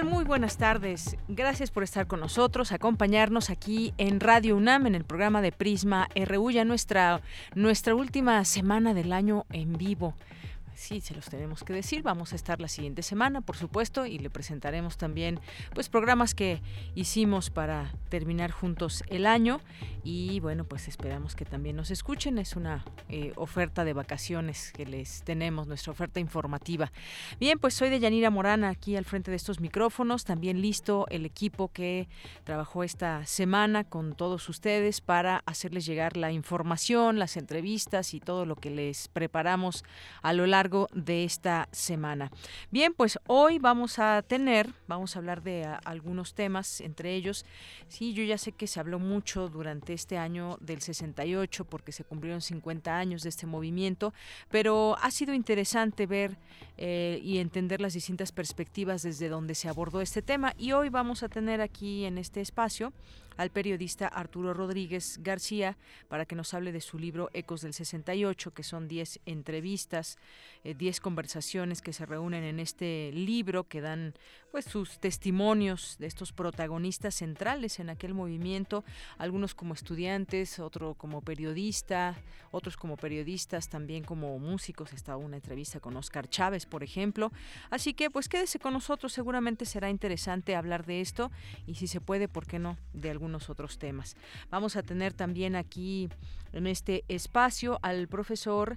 Muy buenas tardes. Gracias por estar con nosotros, acompañarnos aquí en Radio UNAM en el programa de Prisma RU, ya nuestra, nuestra última semana del año en vivo sí, se los tenemos que decir. Vamos a estar la siguiente semana, por supuesto, y le presentaremos también pues programas que hicimos para terminar juntos el año. Y bueno, pues esperamos que también nos escuchen. Es una eh, oferta de vacaciones que les tenemos, nuestra oferta informativa. Bien, pues soy de Yanira Morana aquí al frente de estos micrófonos. También listo el equipo que trabajó esta semana con todos ustedes para hacerles llegar la información, las entrevistas y todo lo que les preparamos a lo largo de esta semana. Bien, pues hoy vamos a tener, vamos a hablar de algunos temas, entre ellos, sí, yo ya sé que se habló mucho durante este año del 68 porque se cumplieron 50 años de este movimiento, pero ha sido interesante ver eh, y entender las distintas perspectivas desde donde se abordó este tema y hoy vamos a tener aquí en este espacio al periodista Arturo Rodríguez García para que nos hable de su libro Ecos del 68, que son 10 entrevistas, 10 eh, conversaciones que se reúnen en este libro que dan pues sus testimonios de estos protagonistas centrales en aquel movimiento, algunos como estudiantes, otro como periodista, otros como periodistas, también como músicos, está una entrevista con Oscar Chávez, por ejemplo. Así que pues quédese con nosotros, seguramente será interesante hablar de esto y si se puede, ¿por qué no? de algunos otros temas. Vamos a tener también aquí en este espacio al profesor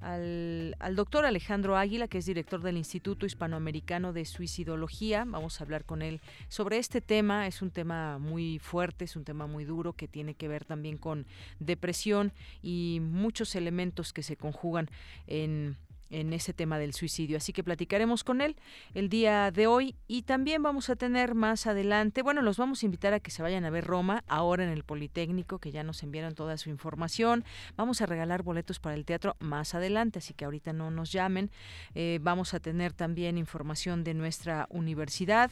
al, doctor Alejandro Águila, que es director del Instituto Hispanoamericano de Suicidología. Vamos a hablar con él sobre este tema. Es un tema muy fuerte, es un tema muy duro que tiene que ver también con depresión y muchos elementos que se conjugan en en ese tema del suicidio. Así que platicaremos con él el día de hoy y también vamos a tener más adelante, bueno, los vamos a invitar a que se vayan a ver Roma ahora en el Politécnico, que ya nos enviaron toda su información. Vamos a regalar boletos para el teatro más adelante, así que ahorita no nos llamen. Eh, vamos a tener también información de nuestra universidad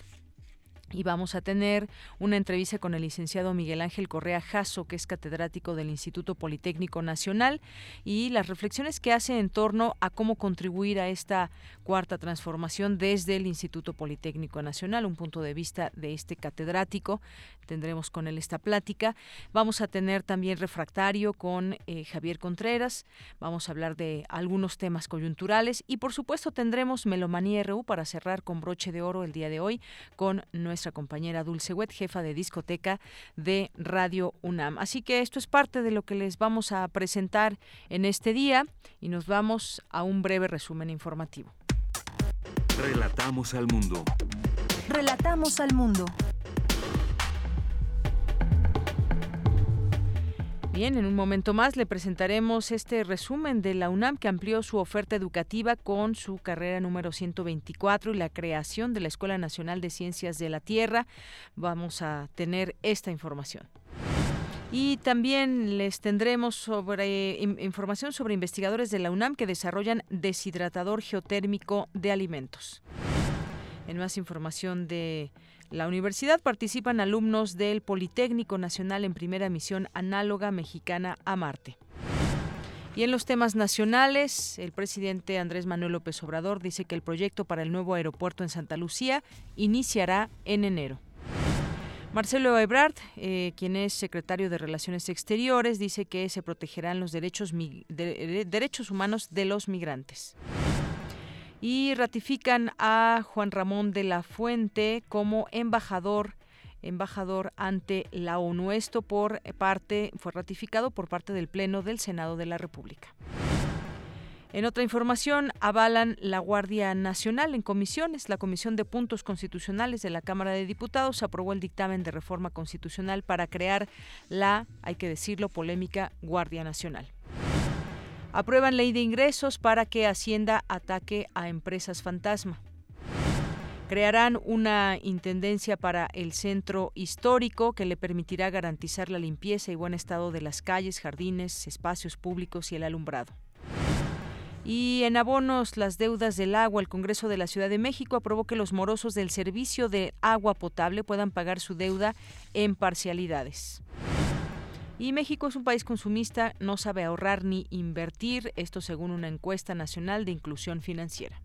y vamos a tener una entrevista con el licenciado Miguel Ángel Correa Jasso, que es catedrático del Instituto Politécnico Nacional, y las reflexiones que hace en torno a cómo contribuir a esta cuarta transformación desde el Instituto Politécnico Nacional, un punto de vista de este catedrático. Tendremos con él esta plática. Vamos a tener también refractario con eh, Javier Contreras. Vamos a hablar de algunos temas coyunturales y, por supuesto, tendremos Melomanía RU para cerrar con broche de oro el día de hoy con nuestra compañera Dulce Wet, jefa de discoteca de Radio UNAM. Así que esto es parte de lo que les vamos a presentar en este día y nos vamos a un breve resumen informativo. Relatamos al mundo. Relatamos al mundo. Bien, en un momento más le presentaremos este resumen de la UNAM que amplió su oferta educativa con su carrera número 124 y la creación de la Escuela Nacional de Ciencias de la Tierra. Vamos a tener esta información. Y también les tendremos información sobre investigadores de la UNAM que desarrollan deshidratador geotérmico de alimentos. En más información de la universidad participan alumnos del Politécnico Nacional en primera misión análoga mexicana a Marte. Y en los temas nacionales, el presidente Andrés Manuel López Obrador dice que el proyecto para el nuevo aeropuerto en Santa Lucía iniciará en enero. Marcelo Ebrard, eh, quien es secretario de Relaciones Exteriores, dice que se protegerán los derechos, derechos humanos de los migrantes y ratifican a Juan Ramón de la Fuente como embajador embajador ante la ONU. Esto por parte fue ratificado por parte del Pleno del Senado de la República. En otra información, avalan la Guardia Nacional en comisiones. La Comisión de Puntos Constitucionales de la Cámara de Diputados aprobó el dictamen de reforma constitucional para crear la, hay que decirlo, polémica Guardia Nacional. Aprueban ley de ingresos para que Hacienda ataque a empresas fantasma. Crearán una intendencia para el centro histórico que le permitirá garantizar la limpieza y buen estado de las calles, jardines, espacios públicos y el alumbrado. Y en abonos, las deudas del agua, el Congreso de la Ciudad de México aprobó que los morosos del servicio de agua potable puedan pagar su deuda en parcialidades. Y México es un país consumista, no sabe ahorrar ni invertir, esto según una encuesta nacional de inclusión financiera.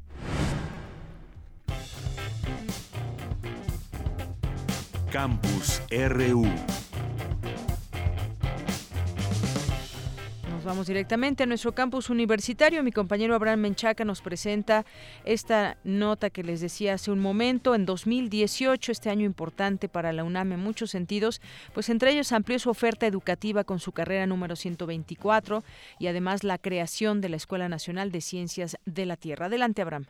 Campus RU vamos directamente a nuestro campus universitario. Mi compañero Abraham Menchaca nos presenta esta nota que les decía hace un momento. En 2018, este año importante para la UNAM en muchos sentidos, pues entre ellos amplió su oferta educativa con su carrera número 124 y además la creación de la Escuela Nacional de Ciencias de la Tierra. Adelante, Abraham.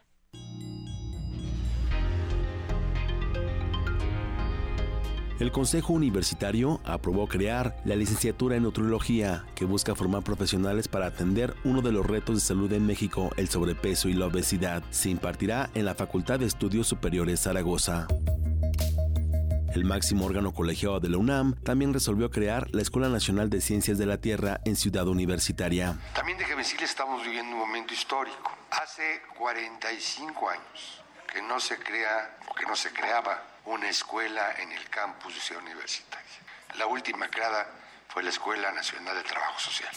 El Consejo Universitario aprobó crear la licenciatura en Nutrología, que busca formar profesionales para atender uno de los retos de salud en México, el sobrepeso y la obesidad. Se impartirá en la Facultad de Estudios Superiores Zaragoza. El máximo órgano colegiado de la UNAM también resolvió crear la Escuela Nacional de Ciencias de la Tierra en Ciudad Universitaria. También déjeme decirle, estamos viviendo un momento histórico. Hace 45 años que no se crea que no se creaba una escuela en el campus de Ciudad Universitaria. La última creada fue la Escuela Nacional de Trabajo Social.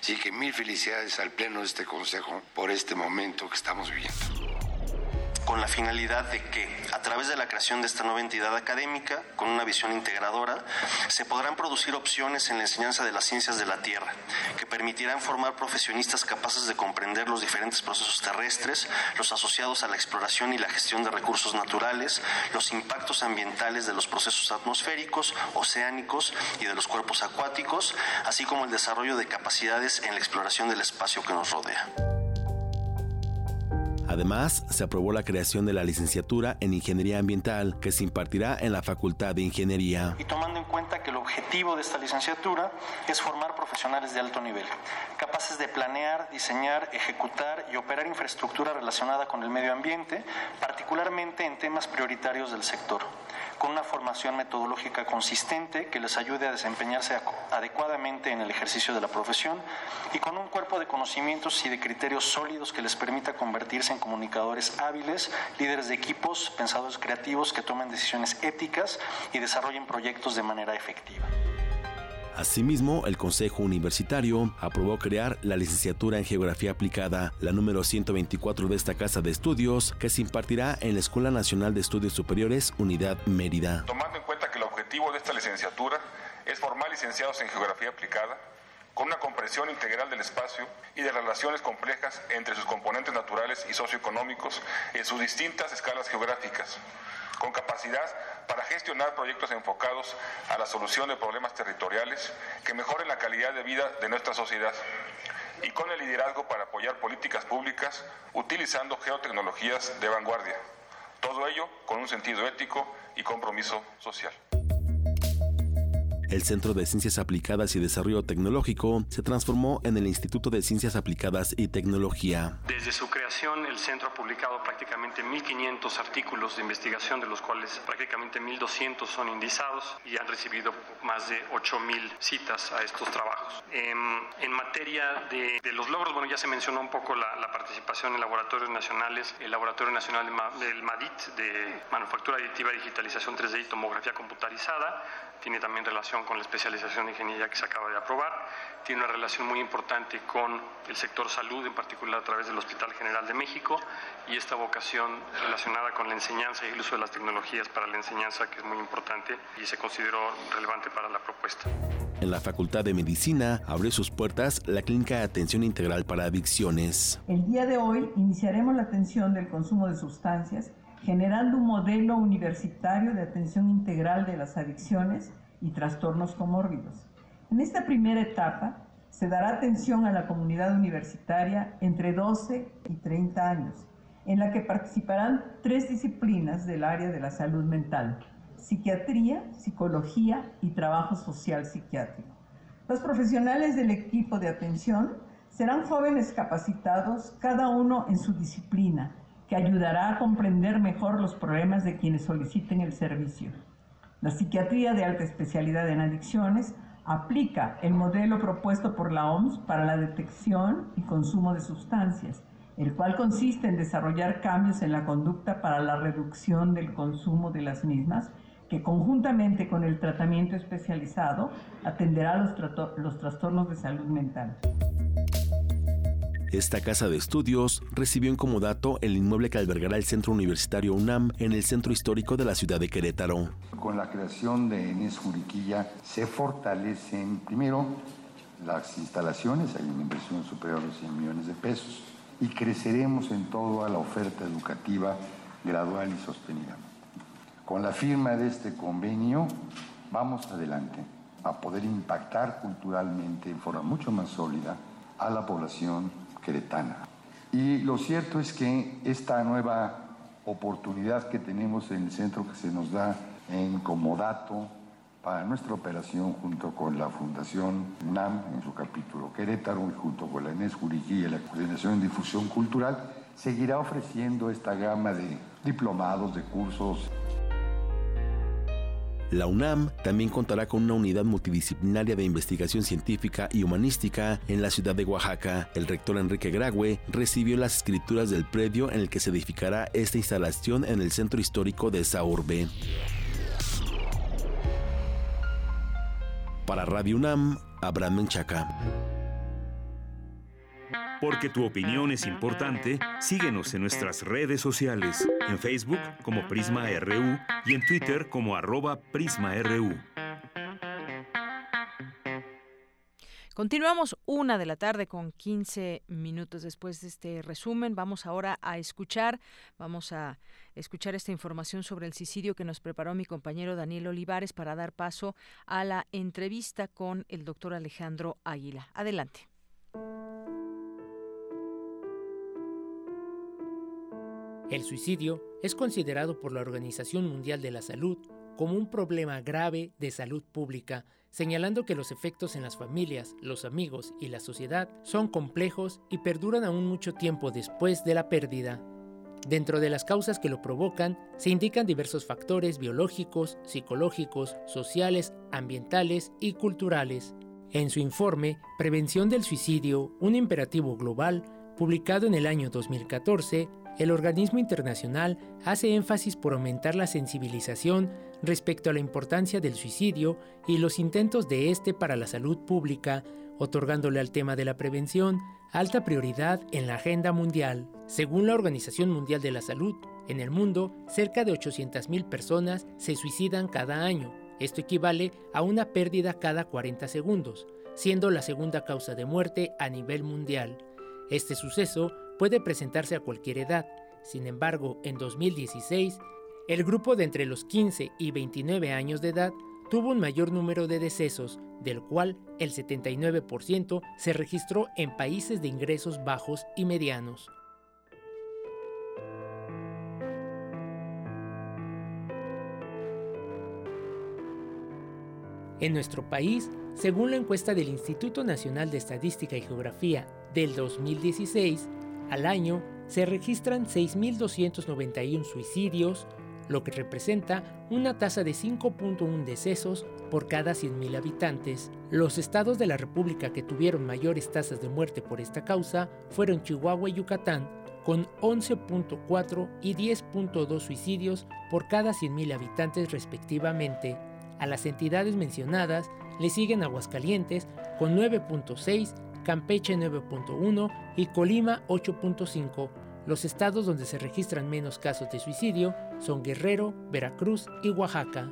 Así que mil felicidades al Pleno de este Consejo por este momento que estamos viviendo con la finalidad de que, a través de la creación de esta nueva entidad académica, con una visión integradora, se podrán producir opciones en la enseñanza de las ciencias de la Tierra, que permitirán formar profesionistas capaces de comprender los diferentes procesos terrestres, los asociados a la exploración y la gestión de recursos naturales, los impactos ambientales de los procesos atmosféricos, oceánicos y de los cuerpos acuáticos, así como el desarrollo de capacidades en la exploración del espacio que nos rodea. Además, se aprobó la creación de la licenciatura en Ingeniería Ambiental, que se impartirá en la Facultad de Ingeniería. Y tomando en cuenta que el objetivo de esta licenciatura es formar profesionales de alto nivel, capaces de planear, diseñar, ejecutar y operar infraestructura relacionada con el medio ambiente, particularmente en temas prioritarios del sector con una formación metodológica consistente que les ayude a desempeñarse adecuadamente en el ejercicio de la profesión y con un cuerpo de conocimientos y de criterios sólidos que les permita convertirse en comunicadores hábiles, líderes de equipos, pensadores creativos que tomen decisiones éticas y desarrollen proyectos de manera efectiva. Asimismo, el Consejo Universitario aprobó crear la licenciatura en Geografía Aplicada, la número 124 de esta casa de estudios, que se impartirá en la Escuela Nacional de Estudios Superiores Unidad Mérida. Tomando en cuenta que el objetivo de esta licenciatura es formar licenciados en Geografía Aplicada, con una comprensión integral del espacio y de relaciones complejas entre sus componentes naturales y socioeconómicos en sus distintas escalas geográficas, con capacidad para gestionar proyectos enfocados a la solución de problemas territoriales que mejoren la calidad de vida de nuestra sociedad y con el liderazgo para apoyar políticas públicas utilizando geotecnologías de vanguardia. Todo ello con un sentido ético y compromiso social. El Centro de Ciencias Aplicadas y Desarrollo Tecnológico se transformó en el Instituto de Ciencias Aplicadas y Tecnología. Desde su creación, el centro ha publicado prácticamente 1.500 artículos de investigación, de los cuales prácticamente 1.200 son indizados y han recibido más de 8.000 citas a estos trabajos. En, materia de, los logros, bueno, ya se mencionó un poco la, participación en laboratorios nacionales, el Laboratorio Nacional del MADIT, de Manufactura Aditiva, Digitalización 3D y Tomografía Computarizada, tiene también relación con la especialización de ingeniería que se acaba de aprobar, tiene una relación muy importante con el sector salud, en particular a través del Hospital General de México, y esta vocación relacionada con la enseñanza y el uso de las tecnologías para la enseñanza, que es muy importante y se consideró relevante para la propuesta. En la Facultad de Medicina abre sus puertas la Clínica de Atención Integral para Adicciones. El día de hoy iniciaremos la atención del consumo de sustancias generando un modelo universitario de atención integral de las adicciones y trastornos comórbidos. En esta primera etapa Se dará atención a la comunidad universitaria entre 12 y 30 años, en la que participarán tres disciplinas del área de la salud mental, psiquiatría, psicología y trabajo social psiquiátrico. Los profesionales del equipo de atención serán jóvenes capacitados, cada uno en su disciplina, que ayudará a comprender mejor los problemas de quienes soliciten el servicio. La psiquiatría de alta especialidad en adicciones aplica el modelo propuesto por la OMS para la detección y consumo de sustancias, el cual consiste en desarrollar cambios en la conducta para la reducción del consumo de las mismas, que conjuntamente con el tratamiento especializado atenderá los, los trastornos de salud mental. Esta casa de estudios recibió en comodato el inmueble que albergará el Centro Universitario UNAM en el centro histórico de la ciudad de Querétaro. Con la creación de Enes Juriquilla se fortalecen primero las instalaciones, hay una inversión superior a los 100 millones de pesos y creceremos en toda la oferta educativa gradual y sostenida. Con la firma de este convenio vamos adelante a poder impactar culturalmente en forma mucho más sólida a la población y lo cierto es que esta nueva oportunidad que tenemos en el centro que se nos da en Comodato para nuestra operación junto con la Fundación NAM en su capítulo Querétaro y junto con la Inés Jurigui y la Coordinación en Difusión Cultural, seguirá ofreciendo esta gama de diplomados, de cursos. La UNAM también contará con una unidad multidisciplinaria de investigación científica y humanística en la ciudad de Oaxaca. El rector Enrique Grague recibió las escrituras del predio en el que se edificará esta instalación en el centro histórico de esa. Para Radio UNAM, Abraham Menchaca. Porque tu opinión es importante, síguenos en nuestras redes sociales, en Facebook como Prisma RU y en Twitter como arroba PrismaRU. Continuamos una de la tarde con 15 minutos después de este resumen. Vamos ahora a escuchar, vamos a escuchar esta información sobre el suicidio que nos preparó mi compañero Daniel Olivares para dar paso a la entrevista con el doctor Alejandro Águila. Adelante. El suicidio es considerado por la Organización Mundial de la Salud como un problema grave de salud pública, señalando que los efectos en las familias, los amigos y la sociedad son complejos y perduran aún mucho tiempo después de la pérdida. Dentro de las causas que lo provocan se indican diversos factores biológicos, psicológicos, sociales, ambientales y culturales. En su informe Prevención del Suicidio, un imperativo global, publicado en el año 2014, el organismo internacional hace énfasis por aumentar la sensibilización respecto a la importancia del suicidio y los intentos de este para la salud pública, otorgándole al tema de la prevención alta prioridad en la agenda mundial. Según la Organización Mundial de la Salud, en el mundo, cerca de 800.000 personas se suicidan cada año. Esto equivale a una pérdida cada 40 segundos, siendo la segunda causa de muerte a nivel mundial. Este suceso puede presentarse a cualquier edad. Sin embargo, en 2016, el grupo de entre los 15 y 29 años de edad tuvo un mayor número de decesos, del cual el 79% se registró en países de ingresos bajos y medianos. En nuestro país, según la encuesta del Instituto Nacional de Estadística y Geografía del 2016, al año se registran 6.291 suicidios, lo que representa una tasa de 5.1 decesos por cada 100.000 habitantes. Los estados de la República que tuvieron mayores tasas de muerte por esta causa fueron Chihuahua y Yucatán, con 11.4 y 10.2 suicidios por cada 100.000 habitantes respectivamente. A las entidades mencionadas le siguen Aguascalientes con 9.6 Campeche 9.1 y Colima 8.5. Los estados donde se registran menos casos de suicidio son Guerrero, Veracruz y Oaxaca.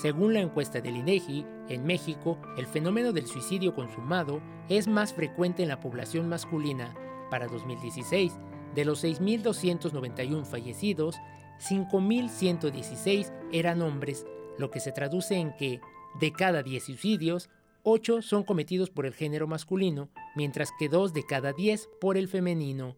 Según la encuesta del INEGI, en México, el fenómeno del suicidio consumado es más frecuente en la población masculina. Para 2016, de los 6.291 fallecidos, 5.116 eran hombres, lo que se traduce en que, de cada 10 suicidios, 8 son cometidos por el género masculino, mientras que 2 de cada 10 por el femenino.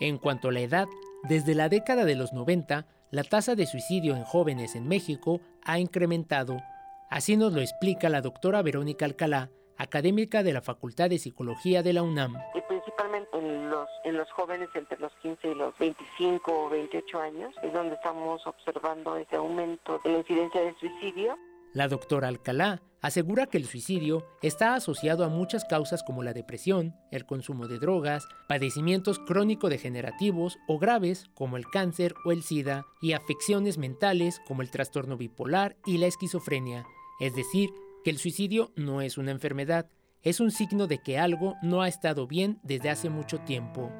En cuanto a la edad, desde la década de los 90, la tasa de suicidio en jóvenes en México ha incrementado. Así nos lo explica la doctora Verónica Alcalá, académica de la Facultad de Psicología de la UNAM. Y principalmente en los, en los jóvenes entre los 15 y los 25 o 28 años es donde estamos observando ese aumento de la incidencia de suicidio. La doctora Alcalá asegura que el suicidio está asociado a muchas causas como la depresión, el consumo de drogas, padecimientos crónico-degenerativos o graves como el cáncer o el SIDA y afecciones mentales como el trastorno bipolar y la esquizofrenia. Es decir, que el suicidio no es una enfermedad, es un signo de que algo no ha estado bien desde hace mucho tiempo.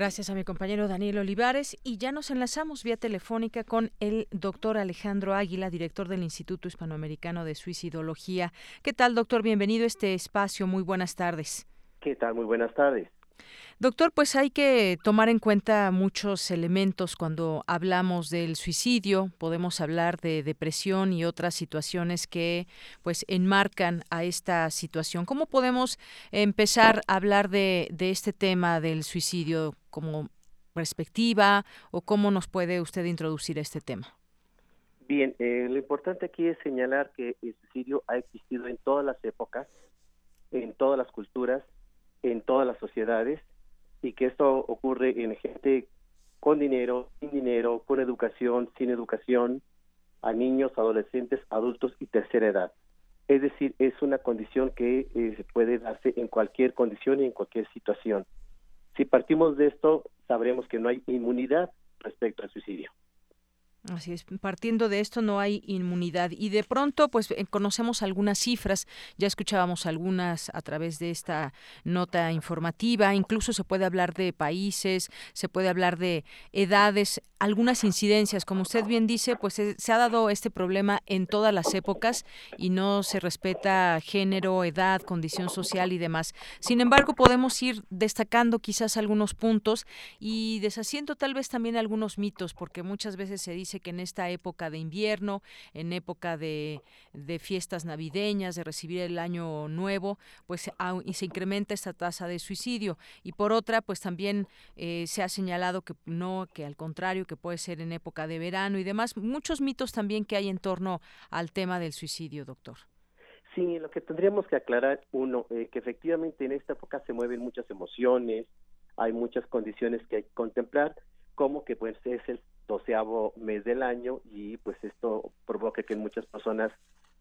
Gracias a mi compañero Daniel Olivares y ya nos enlazamos vía telefónica con el doctor Alejandro Águila, director del Instituto Hispanoamericano de Suicidología. ¿Qué tal, doctor? Bienvenido a este espacio. Muy buenas tardes. ¿Qué tal? Muy buenas tardes. Doctor, pues hay que tomar en cuenta muchos elementos cuando hablamos del suicidio. Podemos hablar de depresión y otras situaciones que pues enmarcan a esta situación. ¿Cómo podemos empezar a hablar de, este tema del suicidio como perspectiva o cómo nos puede usted introducir este tema? Bien, eh, lo importante aquí es señalar que el suicidio ha existido en todas las épocas, en todas las culturas, en todas las sociedades y que esto ocurre en gente con dinero, sin dinero, con educación, sin educación, a niños, adolescentes, adultos y tercera edad. Es decir, es una condición que eh, se puede darse en cualquier condición y en cualquier situación. Si partimos de esto, sabremos que no hay inmunidad respecto al suicidio. Así es, partiendo de esto no hay inmunidad y de pronto pues eh, conocemos algunas cifras, ya escuchábamos algunas a través de esta nota informativa, incluso se puede hablar de países, se puede hablar de edades, algunas incidencias, como usted bien dice, pues eh, se ha dado este problema en todas las épocas y no se respeta género, edad, condición social y demás. Sin embargo, podemos ir destacando quizás algunos puntos y deshaciendo tal vez también algunos mitos, porque muchas veces se dice que en esta época de invierno, en época de, fiestas navideñas, de recibir el año nuevo, pues y se incrementa esta tasa de suicidio. Y por otra, pues también eh, se ha señalado que no, que al contrario, que puede ser en época de verano y demás. Muchos mitos también que hay en torno al tema del suicidio, doctor. Sí, lo que tendríamos que aclarar, uno, eh, que efectivamente en esta época se mueven muchas emociones, hay muchas condiciones que hay que contemplar, como que pues es el doceavo mes del año y pues esto provoca que muchas personas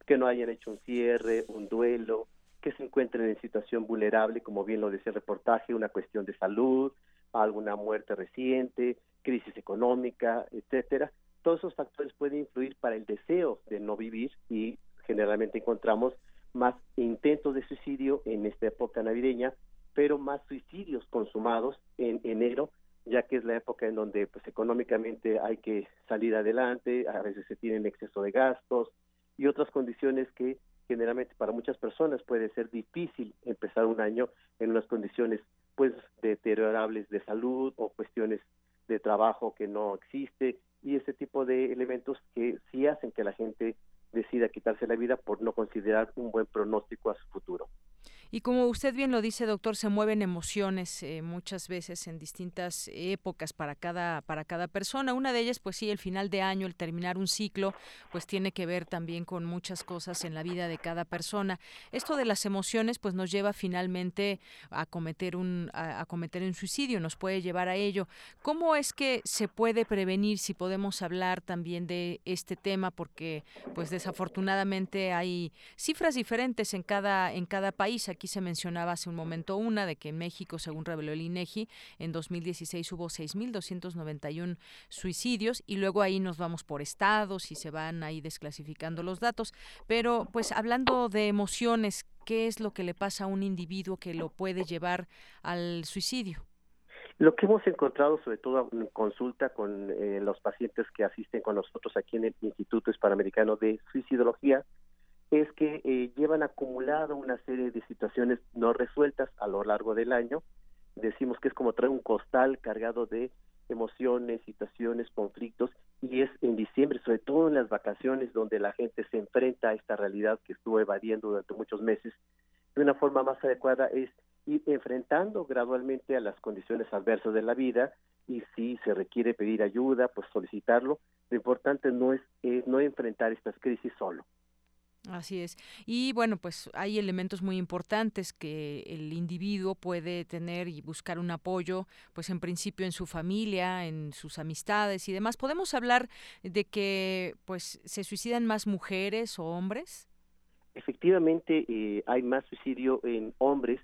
que no hayan hecho un cierre, un duelo, que se encuentren en situación vulnerable, como bien lo decía el reportaje, una cuestión de salud, alguna muerte reciente, crisis económica, etcétera. Todos esos factores pueden influir para el deseo de no vivir y generalmente encontramos más intentos de suicidio en esta época navideña, pero más suicidios consumados en enero ya que es la época en donde pues económicamente hay que salir adelante, a veces se tienen exceso de gastos y otras condiciones que generalmente para muchas personas puede ser difícil empezar un año en unas condiciones pues deteriorables de salud o cuestiones de trabajo que no existe y ese tipo de elementos que sí hacen que la gente decida quitarse la vida por no considerar un buen pronóstico a su futuro. Y como usted bien lo dice, doctor, se mueven emociones eh, muchas veces en distintas épocas para cada para cada persona. Una de ellas, pues sí, el final de año, el terminar un ciclo, pues tiene que ver también con muchas cosas en la vida de cada persona. Esto de las emociones, pues nos lleva finalmente a cometer un a, cometer un suicidio, nos puede llevar a ello. ¿Cómo es que se puede prevenir? Si podemos hablar también de este tema, porque pues desafortunadamente hay cifras diferentes en cada en cada país. Se mencionaba hace un momento una de que en México, según reveló el INEGI, en 2016 hubo 6.291 suicidios y luego ahí nos vamos por estados y se van ahí desclasificando los datos. Pero pues hablando de emociones, ¿qué es lo que le pasa a un individuo que lo puede llevar al suicidio? Lo que hemos encontrado, sobre todo en consulta con eh, los pacientes que asisten con nosotros aquí en el Instituto Hispanoamericano de Suicidología, es que eh, llevan acumulado una serie de situaciones no resueltas a lo largo del año. Decimos que es como traer un costal cargado de emociones, situaciones, conflictos, y es en diciembre, sobre todo en las vacaciones, donde la gente se enfrenta a esta realidad que estuvo evadiendo durante muchos meses, de una forma más adecuada es ir enfrentando gradualmente a las condiciones adversas de la vida y si se requiere pedir ayuda, pues solicitarlo. Lo importante no es, es no enfrentar estas crisis solo. Así es. Y bueno, pues hay elementos muy importantes que el individuo puede tener y buscar un apoyo, pues en principio en su familia, en sus amistades y demás. ¿Podemos hablar de que pues se suicidan más mujeres o hombres? Efectivamente, eh, hay más suicidio en hombres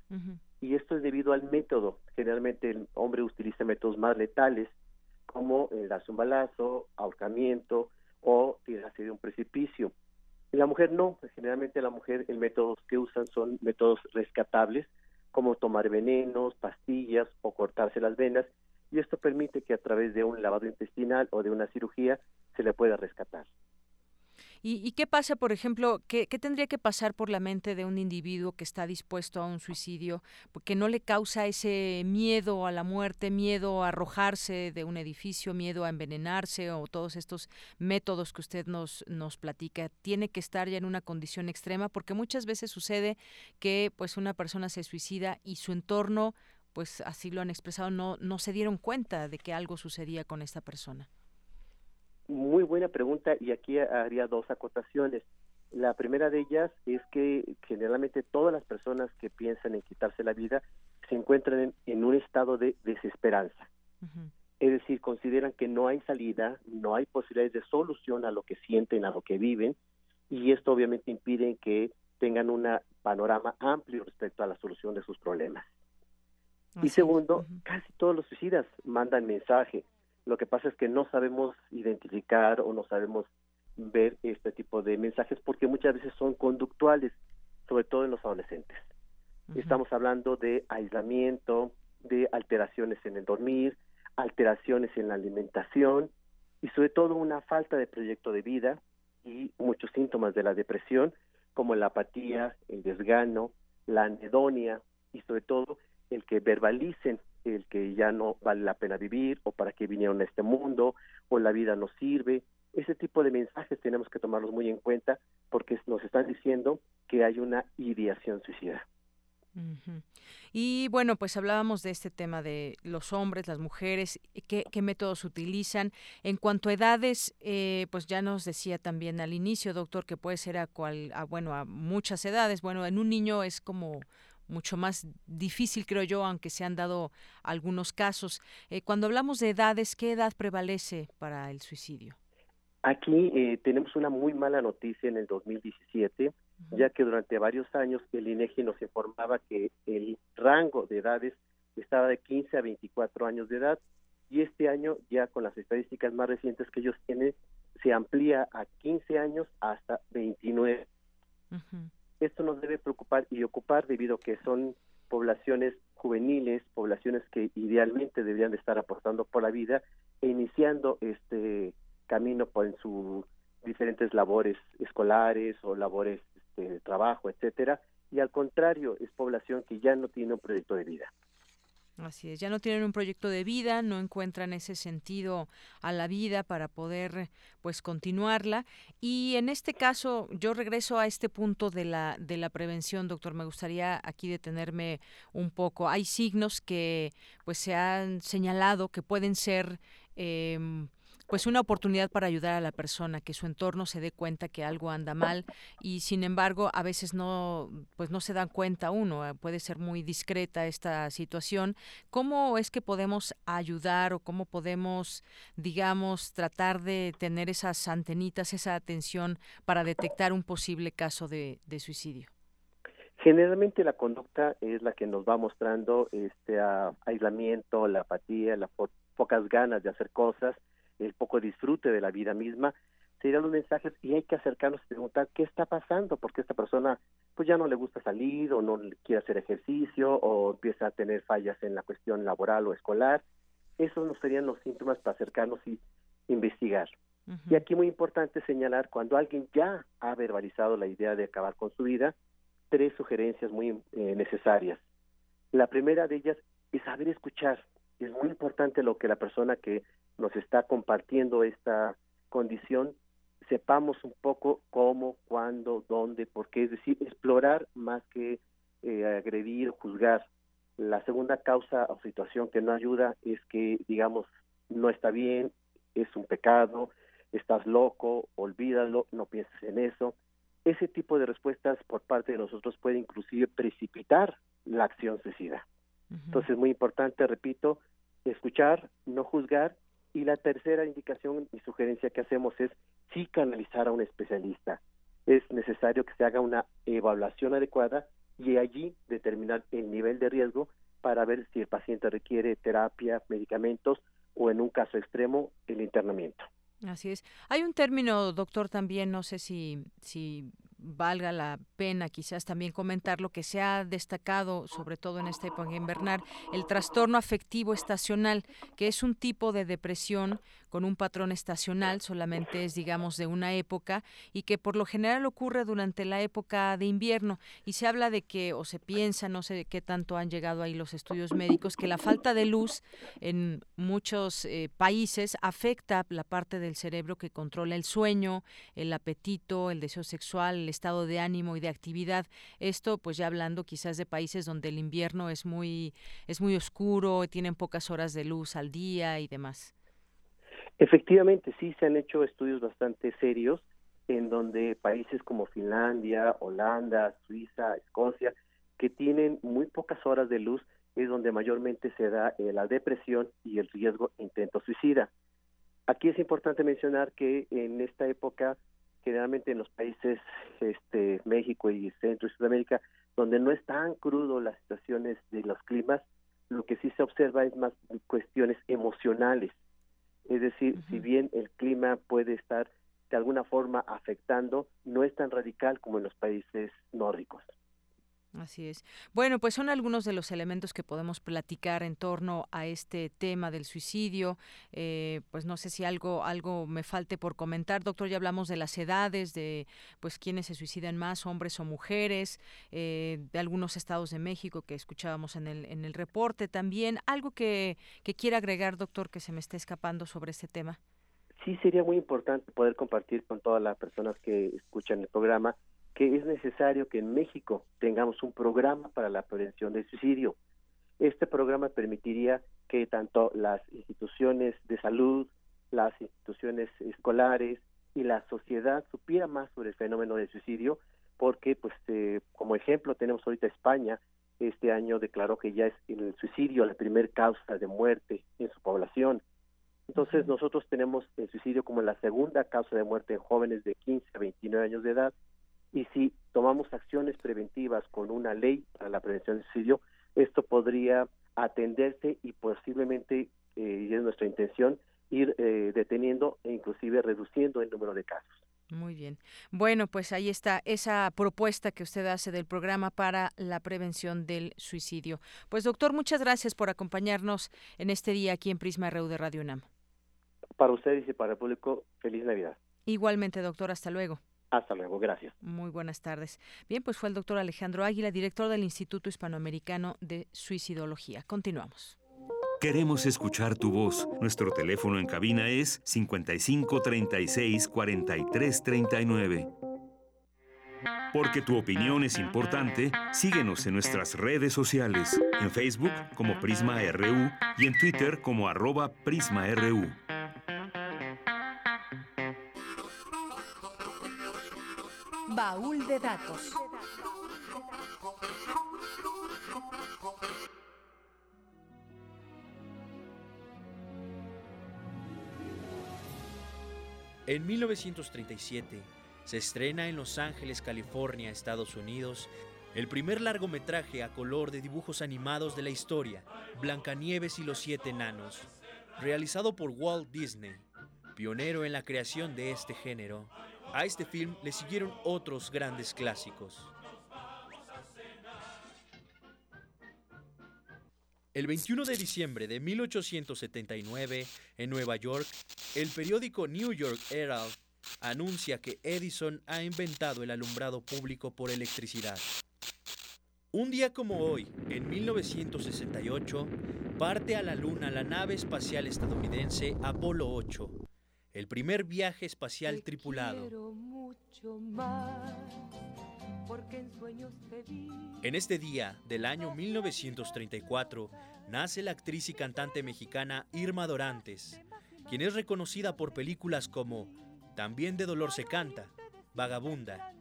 y esto es debido al método. Generalmente el hombre utiliza métodos más letales como el darse un balazo, ahorcamiento o tirarse de un precipicio la mujer no, pues, generalmente la mujer el métodos que usan son métodos rescatables, como tomar venenos, pastillas o cortarse las venas, y esto permite que a través de un lavado intestinal o de una cirugía se le pueda rescatar. ¿Y, qué pasa, por ejemplo, qué, tendría que pasar por la mente de un individuo que está dispuesto a un suicidio, porque no le causa ese miedo a la muerte, miedo a arrojarse de un edificio, miedo a envenenarse o todos estos métodos que usted nos, nos platica? Tiene que estar ya en una condición extrema, porque muchas veces sucede que pues una persona se suicida y su entorno pues así lo han expresado, no, no se dieron cuenta de que algo sucedía con esta persona. Muy buena pregunta y aquí haría dos acotaciones. La primera de ellas es que generalmente todas las personas que piensan en quitarse la vida se encuentran en, un estado de desesperanza. Es decir, consideran que no hay salida, no hay posibilidades de solución a lo que sienten, a lo que viven, y esto obviamente impide que tengan un panorama amplio respecto a la solución de sus problemas. y segundo, casi todos los suicidas mandan mensaje, lo que pasa es que no sabemos identificar o no sabemos ver este tipo de mensajes porque muchas veces son conductuales, sobre todo en los adolescentes. Estamos hablando de aislamiento, de alteraciones en el dormir, alteraciones en la alimentación y sobre todo una falta de proyecto de vida y muchos síntomas de la depresión como la apatía, el desgano, la anedonia y sobre todo el que verbalicen el que ya no vale la pena vivir o para qué vinieron a este mundo o la vida no sirve. Ese tipo de mensajes tenemos que tomarlos muy en cuenta porque nos están diciendo que hay una ideación suicida. Y bueno, pues hablábamos de este tema de los hombres, las mujeres, qué, qué métodos utilizan. En cuanto a edades, eh, pues ya nos decía también al inicio, doctor, que puede ser a cual, a, bueno, a muchas edades. Bueno, en un niño es como mucho más difícil, creo yo, aunque se han dado algunos casos. Eh, cuando hablamos de edades, ¿qué edad prevalece para el suicidio? Aquí eh, tenemos una muy mala noticia en el 2017, ya que durante varios años el INEGI nos informaba que el rango de edades estaba de 15 a 24 años de edad y este año ya con las estadísticas más recientes que ellos tienen se amplía a 15 años hasta 29. Esto nos debe preocupar y ocupar debido a que son poblaciones juveniles, poblaciones que idealmente deberían de estar aportando por la vida e iniciando este camino en sus diferentes labores escolares o labores este, de trabajo, etcétera, y al contrario, es población que ya no tiene un proyecto de vida. Así es, ya no tienen un proyecto de vida, no encuentran ese sentido a la vida para poder pues continuarla y en este caso yo regreso a este punto de la de la prevención, doctor, me gustaría aquí detenerme un poco. Hay signos que pues se han señalado que pueden ser eh, pues una oportunidad para ayudar a la persona que su entorno se dé cuenta que algo anda mal y sin embargo a veces no pues no se dan cuenta uno eh, puede ser muy discreta esta situación. Cómo es que podemos ayudar o cómo podemos digamos tratar de tener esas antenitas esa atención para detectar un posible caso de, suicidio Generalmente la conducta es la que nos va mostrando este aislamiento, la apatía, las pocas ganas de hacer cosas, el poco disfrute de la vida misma, serían los mensajes y hay que acercarnos y preguntar qué está pasando, porque esta persona pues ya no le gusta salir o no quiere hacer ejercicio o empieza a tener fallas en la cuestión laboral o escolar. Esos no serían los síntomas para acercarnos y investigar. Y aquí muy importante señalar cuando alguien ya ha verbalizado la idea de acabar con su vida, tres sugerencias muy eh, necesarias. La primera de ellas es saber escuchar, es muy importante lo que la persona que nos está compartiendo esta condición sepamos un poco cómo, cuándo, dónde, por qué, es decir, explorar más que eh, agredir, juzgar. La segunda causa o situación que no ayuda es que, digamos, no está bien, es un pecado, estás loco, olvídalo, no pienses en eso. Ese tipo de respuestas por parte de nosotros puede inclusive precipitar la acción suicida. Entonces es muy importante, repito, escuchar, no juzgar. Y la tercera indicación y sugerencia que hacemos es sí canalizar a un especialista. Es necesario que se haga una evaluación adecuada y allí determinar el nivel de riesgo para ver si el paciente requiere terapia, medicamentos o en un caso extremo el internamiento. Así es. Hay un término, doctor, también, no sé si, si valga la pena quizás también comentar lo que se ha destacado, sobre todo en esta época invernal, el trastorno afectivo estacional, que es un tipo de depresión con un patrón estacional, solamente es, digamos, de una época y que por lo general ocurre durante la época de invierno. Y se habla de que, o se piensa, no sé qué tanto han llegado ahí los estudios médicos, que la falta de luz en muchos eh, países afecta la parte del cerebro que controla el sueño, el apetito, el deseo sexual, el estado de ánimo y de actividad. Esto, pues ya hablando quizás de países donde el invierno es muy, es muy oscuro, tienen pocas horas de luz al día y demás. Efectivamente, sí se han hecho estudios bastante serios en donde países como Finlandia, Holanda, Suiza, Escocia, que tienen muy pocas horas de luz, es donde mayormente se da eh, la depresión y el riesgo intento suicida. Aquí es importante mencionar que en esta época, generalmente en los países este, México y Centro y Sudamérica, donde no es tan crudo las situaciones de los climas, lo que sí se observa es más cuestiones emocionales es decir, si bien el clima puede estar de alguna forma afectando, no es tan radical como en los países nórdicos. Así es. Bueno, pues son algunos de los elementos que podemos platicar en torno a este tema del suicidio. Eh, pues no sé si algo algo me falte por comentar, doctor. Ya hablamos de las edades, de pues quiénes se suicidan más, hombres o mujeres, eh, de algunos estados de México que escuchábamos en el en el reporte también. Algo que que quiera agregar, doctor, que se me esté escapando sobre este tema. Sí, sería muy importante poder compartir con todas las personas que escuchan el programa que es necesario que en México tengamos un programa para la prevención del suicidio. Este programa permitiría que tanto las instituciones de salud, las instituciones escolares y la sociedad supiera más sobre el fenómeno del suicidio, porque, pues, eh, como ejemplo, tenemos ahorita España, este año declaró que ya es el suicidio la primer causa de muerte en su población. Entonces, nosotros tenemos el suicidio como la segunda causa de muerte en jóvenes de 15 a 29 años de edad y si tomamos acciones preventivas con una ley para la prevención del suicidio, esto podría atenderse y posiblemente, eh, y es nuestra intención, ir eh, deteniendo e inclusive reduciendo el número de casos. Muy bien. Bueno, pues ahí está esa propuesta que usted hace del programa para la prevención del suicidio. Pues doctor, muchas gracias por acompañarnos en este día aquí en Prisma RU de Radio UNAM. Para ustedes y para el público, feliz Navidad. Igualmente, doctor, hasta luego. Hasta luego, gracias. Muy buenas tardes. Bien, pues fue el doctor Alejandro Águila, director del Instituto Hispanoamericano de Suicidología. Continuamos. Queremos escuchar tu voz. Nuestro teléfono en cabina es 55 36 43 39. Porque tu opinión es importante, síguenos en nuestras redes sociales, en Facebook como Prisma RU y en Twitter como arroba PrismaRU. Baúl de datos. En 1937 se estrena en Los Ángeles, California, Estados Unidos, el primer largometraje a color de dibujos animados de la historia, Blancanieves y los siete enanos, realizado por Walt Disney, pionero en la creación de este género. A este film le siguieron otros grandes clásicos. El 21 de diciembre de 1879, en Nueva York, el periódico New York Herald anuncia que Edison ha inventado el alumbrado público por electricidad. Un día como hoy, en 1968, parte a la Luna la nave espacial estadounidense Apolo 8, el primer viaje espacial tripulado. En este día del año 1934, nace la actriz y cantante mexicana Irma Dorantes, quien es reconocida por películas como También de dolor se canta, Vagabunda,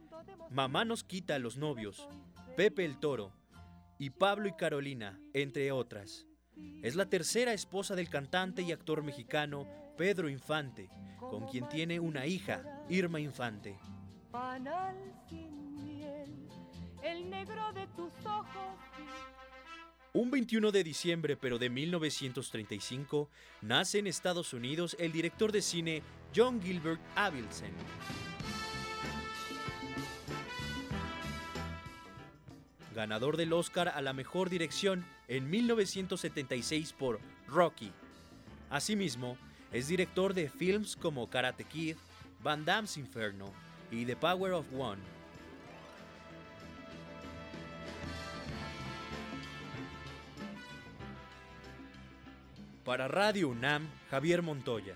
Mamá nos quita a los novios, Pepe el Toro y Pablo y Carolina, entre otras. Es la tercera esposa del cantante y actor mexicano Pedro Infante, con quien tiene una hija, Irma Infante. Un 21 de diciembre, pero de 1935, nace en Estados Unidos el director de cine John Gilbert Abelson. ganador del Oscar a la mejor dirección en 1976 por Rocky. Asimismo, es director de films como Karate Kid, Van Damme's Inferno y The Power of One. Para Radio UNAM, Javier Montoya.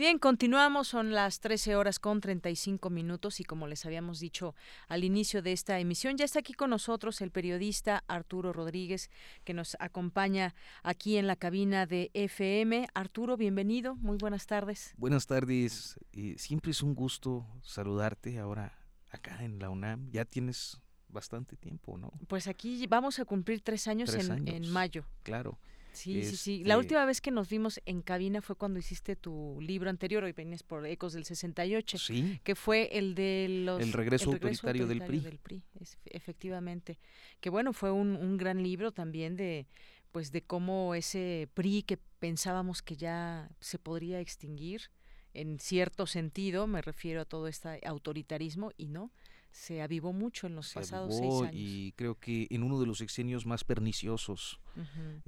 Bien, continuamos, son las 13 horas con 35 minutos y como les habíamos dicho al inicio de esta emisión, ya está aquí con nosotros el periodista Arturo Rodríguez que nos acompaña aquí en la cabina de FM. Arturo, bienvenido, muy buenas tardes. Buenas tardes, siempre es un gusto saludarte ahora acá en la UNAM. Ya tienes bastante tiempo, ¿no? Pues aquí vamos a cumplir tres años, en, en mayo. Claro. Sí, sí, sí. La última vez que nos vimos en cabina fue cuando hiciste tu libro anterior, hoy vienes por Ecos del 68, sí. que fue el de los... El regreso, autoritario, del PRI. Del PRI efectivamente. Que bueno, fue un, un gran libro también de pues de cómo ese PRI que pensábamos que ya se podría extinguir en cierto sentido, me refiero a todo este autoritarismo y no, se avivó mucho en los pasados seis años. Y creo que en uno de los exenios más perniciosos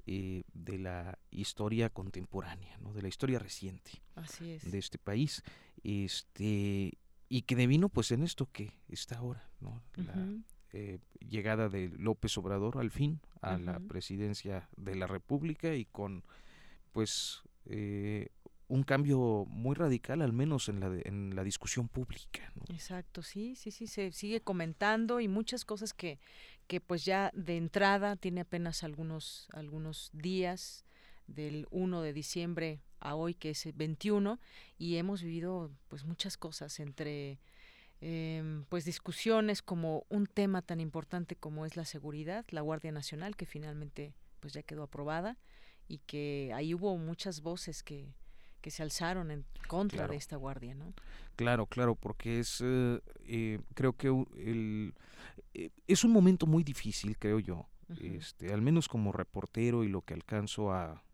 eh, de la historia contemporánea, ¿no? de la historia reciente de este país. Este, y que devino pues en esto que está ahora, ¿no? la eh, llegada de López Obrador al fin a la presidencia de la República y con pues eh, un cambio muy radical, al menos en la, en la discusión pública. Exacto, sí, sí, sí, se sigue comentando y muchas cosas que, que pues ya de entrada tiene apenas algunos, algunos días del 1 de diciembre a hoy que es 21 y hemos vivido pues muchas cosas entre em, pues discusiones como un tema tan importante como es la seguridad, la Guardia Nacional que finalmente pues ya quedó aprobada y que ahí hubo muchas voces que que se alzaron en contra de esta guardia, ¿no? Claro, claro, porque es, eh, eh, creo que el, eh, es un momento muy difícil, creo yo, este, al menos como reportero y lo que alcanzo a,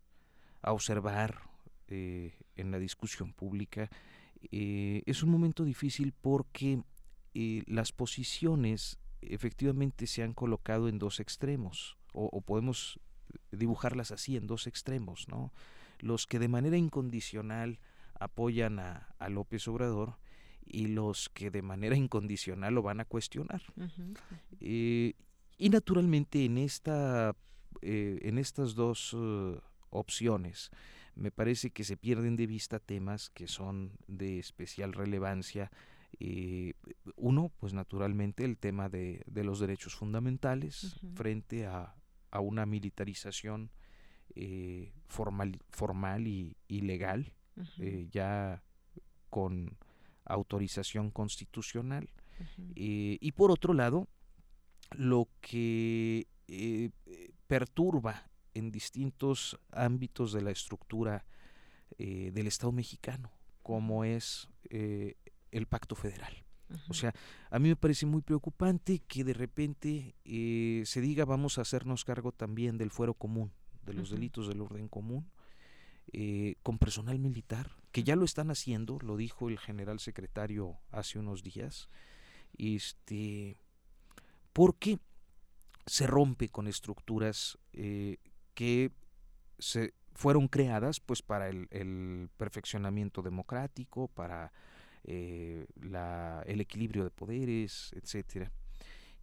a observar en la discusión pública, es un momento difícil porque las posiciones efectivamente se han colocado en dos extremos, o, o podemos dibujarlas así, en dos extremos, ¿no? Los que de manera incondicional apoyan a, López Obrador y los que de manera incondicional lo van a cuestionar. Eh, y naturalmente en, esta, eh, en estas dos uh, opciones me parece que se pierden de vista temas que son de especial relevancia. Eh, uno, pues naturalmente el tema de, los derechos fundamentales frente a a una militarización eh, formal, formal y, legal, eh, ya con autorización constitucional. Eh, y por otro lado, lo que perturba en distintos ámbitos de la estructura del Estado mexicano, como es el pacto federal. O sea, a mí me parece muy preocupante que de repente se diga vamos a hacernos cargo también del fuero común, de los delitos del orden común, eh, con personal militar, que ya lo están haciendo, lo dijo el general secretario hace unos días, este, porque se rompe con estructuras eh, que se fueron creadas pues para el, perfeccionamiento democrático, para eh, la, el equilibrio de poderes, etcétera.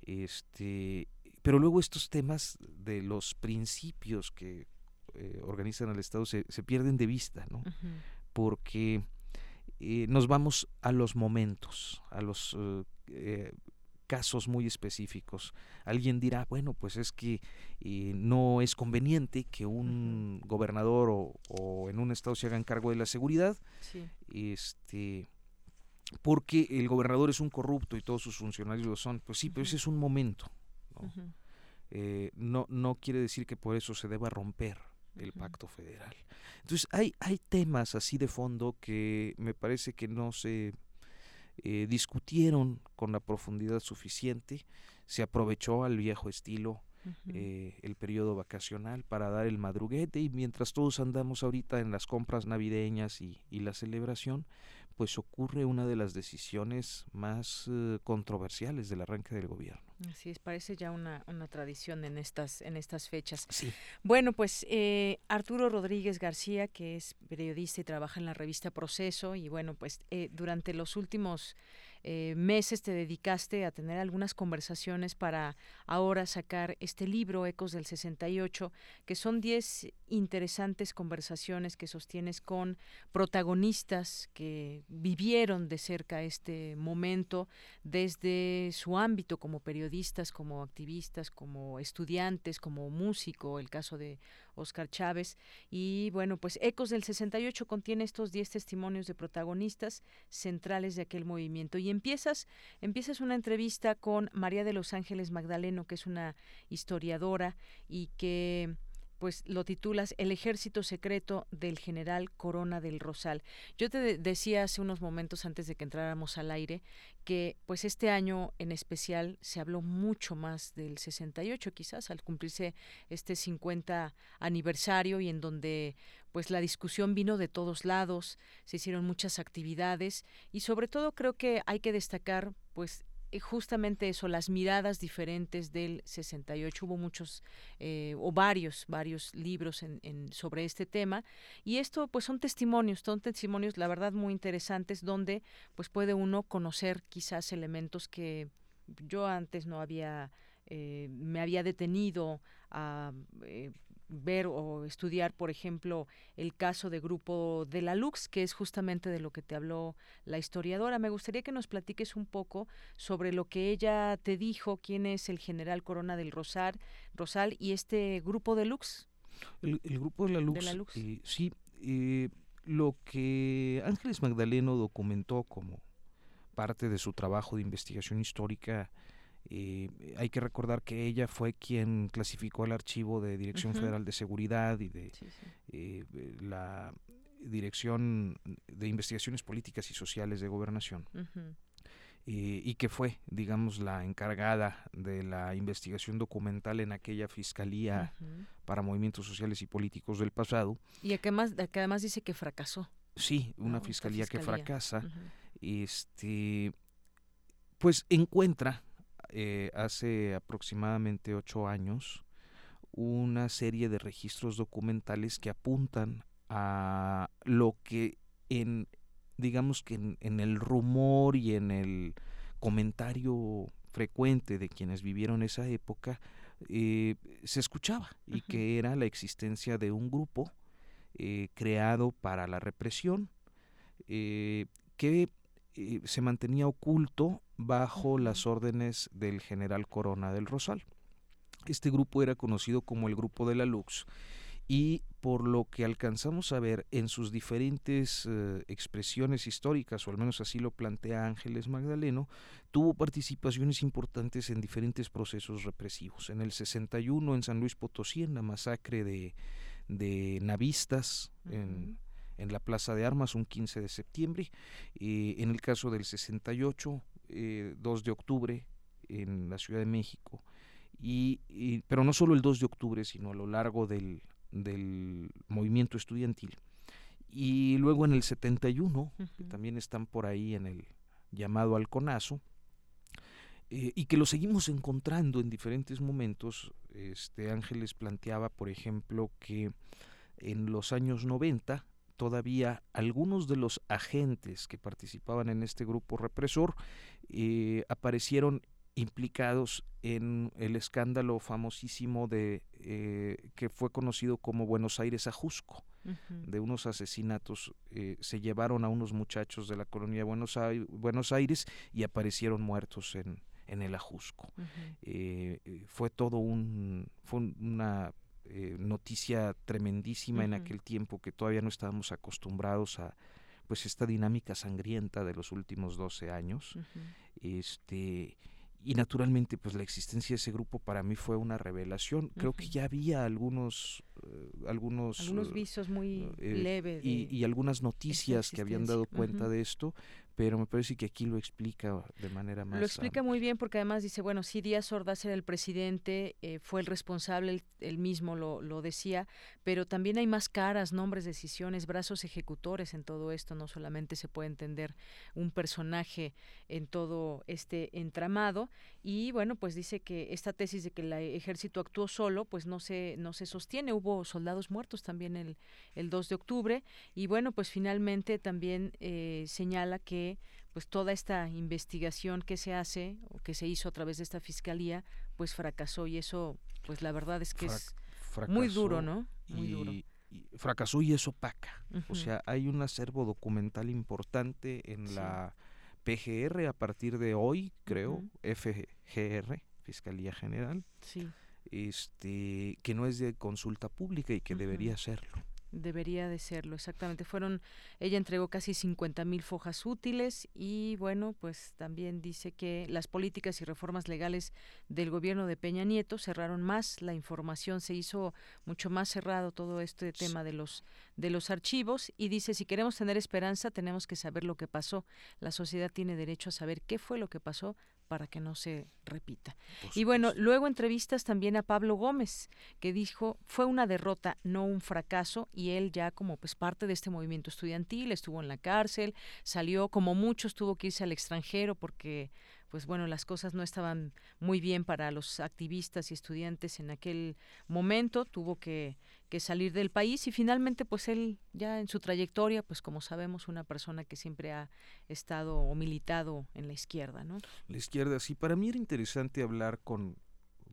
Este, pero luego estos temas de los principios que eh, organizan al Estado se, pierden de vista, ¿no? Porque eh, nos vamos a los momentos, a los eh, casos muy específicos. Alguien dirá, bueno, pues es que no es conveniente que un gobernador o, en un estado se hagan cargo de la seguridad, este, porque el gobernador es un corrupto y todos sus funcionarios lo son. Pues sí, pero ese es un momento. Eh, ¿no? no, quiere decir que por eso se deba romper el pacto federal. Entonces hay, hay temas así de fondo que me parece que no se eh, discutieron con la profundidad suficiente, se aprovechó al viejo estilo eh, el periodo vacacional para dar el madruguete y mientras todos andamos ahorita en las compras navideñas y, y la celebración, pues ocurre una de las decisiones más eh, controversiales del arranque del gobierno. Así es, parece ya una, una tradición en estas, en estas fechas. Sí. Bueno, pues eh, Arturo Rodríguez García, que es periodista y trabaja en la revista Proceso, y bueno, pues eh, durante los últimos eh, meses te dedicaste a tener algunas conversaciones para ahora sacar este libro, Ecos del 68, que son 10 interesantes conversaciones que sostienes con protagonistas que vivieron de cerca este momento desde su ámbito como periodistas, como activistas, como estudiantes, como músico, el caso de Oscar Chávez. Y bueno, pues Ecos del 68 contiene estos 10 testimonios de protagonistas centrales de aquel movimiento. Y empiezas, empiezas una entrevista con María de los Ángeles Magdaleno, que es una historiadora y que pues lo titulas El ejército secreto del general Corona del Rosal. Yo te decía hace unos momentos antes de que entráramos al aire que pues este año en especial se habló mucho más del 68 quizás al cumplirse este 50 aniversario y en donde pues la discusión vino de todos lados, se hicieron muchas actividades y sobre todo creo que hay que destacar pues justamente eso, las miradas diferentes del 68. Hubo muchos eh, o varios, varios libros en, sobre este tema y esto pues son testimonios, son testimonios la verdad muy interesantes donde pues puede uno conocer quizás elementos que yo antes no había, eh, me había detenido a ver o estudiar, por ejemplo, el caso de Grupo de la Lux, que es justamente de lo que te habló la historiadora. Me gustaría que nos platiques un poco sobre lo que ella te dijo, quién es el general Corona del Rosal, Rosal y este Grupo de Lux. El, Grupo de la Lux, eh, sí, eh, lo que Ángeles Magdaleno documentó como parte de su trabajo de investigación histórica eh, hay que recordar que ella fue quien clasificó el archivo de Dirección Federal de Seguridad y de eh, la Dirección de Investigaciones Políticas y Sociales de Gobernación. Eh, y que fue, digamos, la encargada de la investigación documental en aquella fiscalía para movimientos sociales y políticos del pasado. Y que además, que además dice que fracasó. Sí, una fiscalía, que fracasa. Este, pues encuentra eh, hace aproximadamente ocho años una serie de registros documentales que apuntan a lo que en digamos que en, el rumor y en el comentario frecuente de quienes vivieron esa época eh, se escuchaba y que era la existencia de un grupo eh, creado para la represión que se mantenía oculto bajo las órdenes del general Corona del Rosal. Este grupo era conocido como el Grupo de la Lux y por lo que alcanzamos a ver en sus diferentes eh, expresiones históricas, o al menos así lo plantea Ángeles Magdaleno, tuvo participaciones importantes en diferentes procesos represivos. En el 61 en San Luis Potosí, en la masacre de, de navistas, en, en, la Plaza de Armas, un 15 de septiembre. Eh, en el caso del 68, 2 eh, de octubre, en la Ciudad de México. y, pero no solo el 2 de octubre, sino a lo largo del del movimiento estudiantil. Y luego en el 71, que también están por ahí en el llamado Alconazo, eh, y que lo seguimos encontrando en diferentes momentos. Este Ángeles planteaba, por ejemplo, que en los años 90 todavía algunos de los agentes que participaban en este grupo represor eh, aparecieron implicados en el escándalo famosísimo de eh, que fue conocido como Buenos Aires Ajusco, de unos asesinatos. Eh, se llevaron a unos muchachos de la colonia de Buenos, Aires, Buenos Aires y aparecieron muertos en, en el Ajusco. Eh, fue todo un, fue una noticia tremendísima en aquel tiempo que todavía no estábamos acostumbrados a pues esta dinámica sangrienta de los últimos 12 años. Este y naturalmente pues la existencia de ese grupo para mí fue una revelación. Creo que ya había algunos eh, algunos algunos visos muy eh, leves y, algunas noticias que habían dado cuenta de esto pero me parece que aquí lo explica de manera más... Lo explica muy bien porque además dice, bueno, si Díaz Ordaz era el presidente, eh, fue el responsable, él, mismo lo, lo, decía, pero también hay más caras, nombres, decisiones, brazos ejecutores en todo esto, no solamente se puede entender un personaje en todo este entramado y bueno, pues dice que esta tesis de que el ejército actuó solo, pues no se, no se sostiene, hubo soldados muertos también el, el 2 de octubre. Y bueno, pues finalmente también eh, señala que pues toda esta investigación que se hace o que se hizo a través de esta fiscalía pues fracasó y eso pues la verdad es que es muy duro, ¿no? Muy y, duro. fracasó y es opaca. O sea, hay un acervo documental importante en la PGR a partir de hoy, creo, FGR, Fiscalía General. Sí. Este, que no es de consulta pública y que debería serlo. Debería de serlo, exactamente. Fueron, ella entregó casi 50 mil fojas útiles y bueno, pues también dice que las políticas y reformas legales del gobierno de Peña Nieto cerraron más la información, se hizo mucho más cerrado todo este tema de los de los archivos y dice si queremos tener esperanza tenemos que saber lo que pasó. La sociedad tiene derecho a saber qué fue lo que pasó para que no se repita. y bueno, luego entrevistas también a Pablo Gómez, que dijo, fue una derrota, no un fracaso, y él ya como pues parte de este movimiento estudiantil, estuvo en la cárcel, salió, como muchos, tuvo que irse al extranjero porque pues bueno, las cosas no estaban muy bien para los activistas y estudiantes en aquel momento, tuvo que, que, salir del país y finalmente pues él ya en su trayectoria, pues como sabemos, una persona que siempre ha estado o militado en la izquierda, ¿no? La izquierda, sí, para mí era interesante hablar con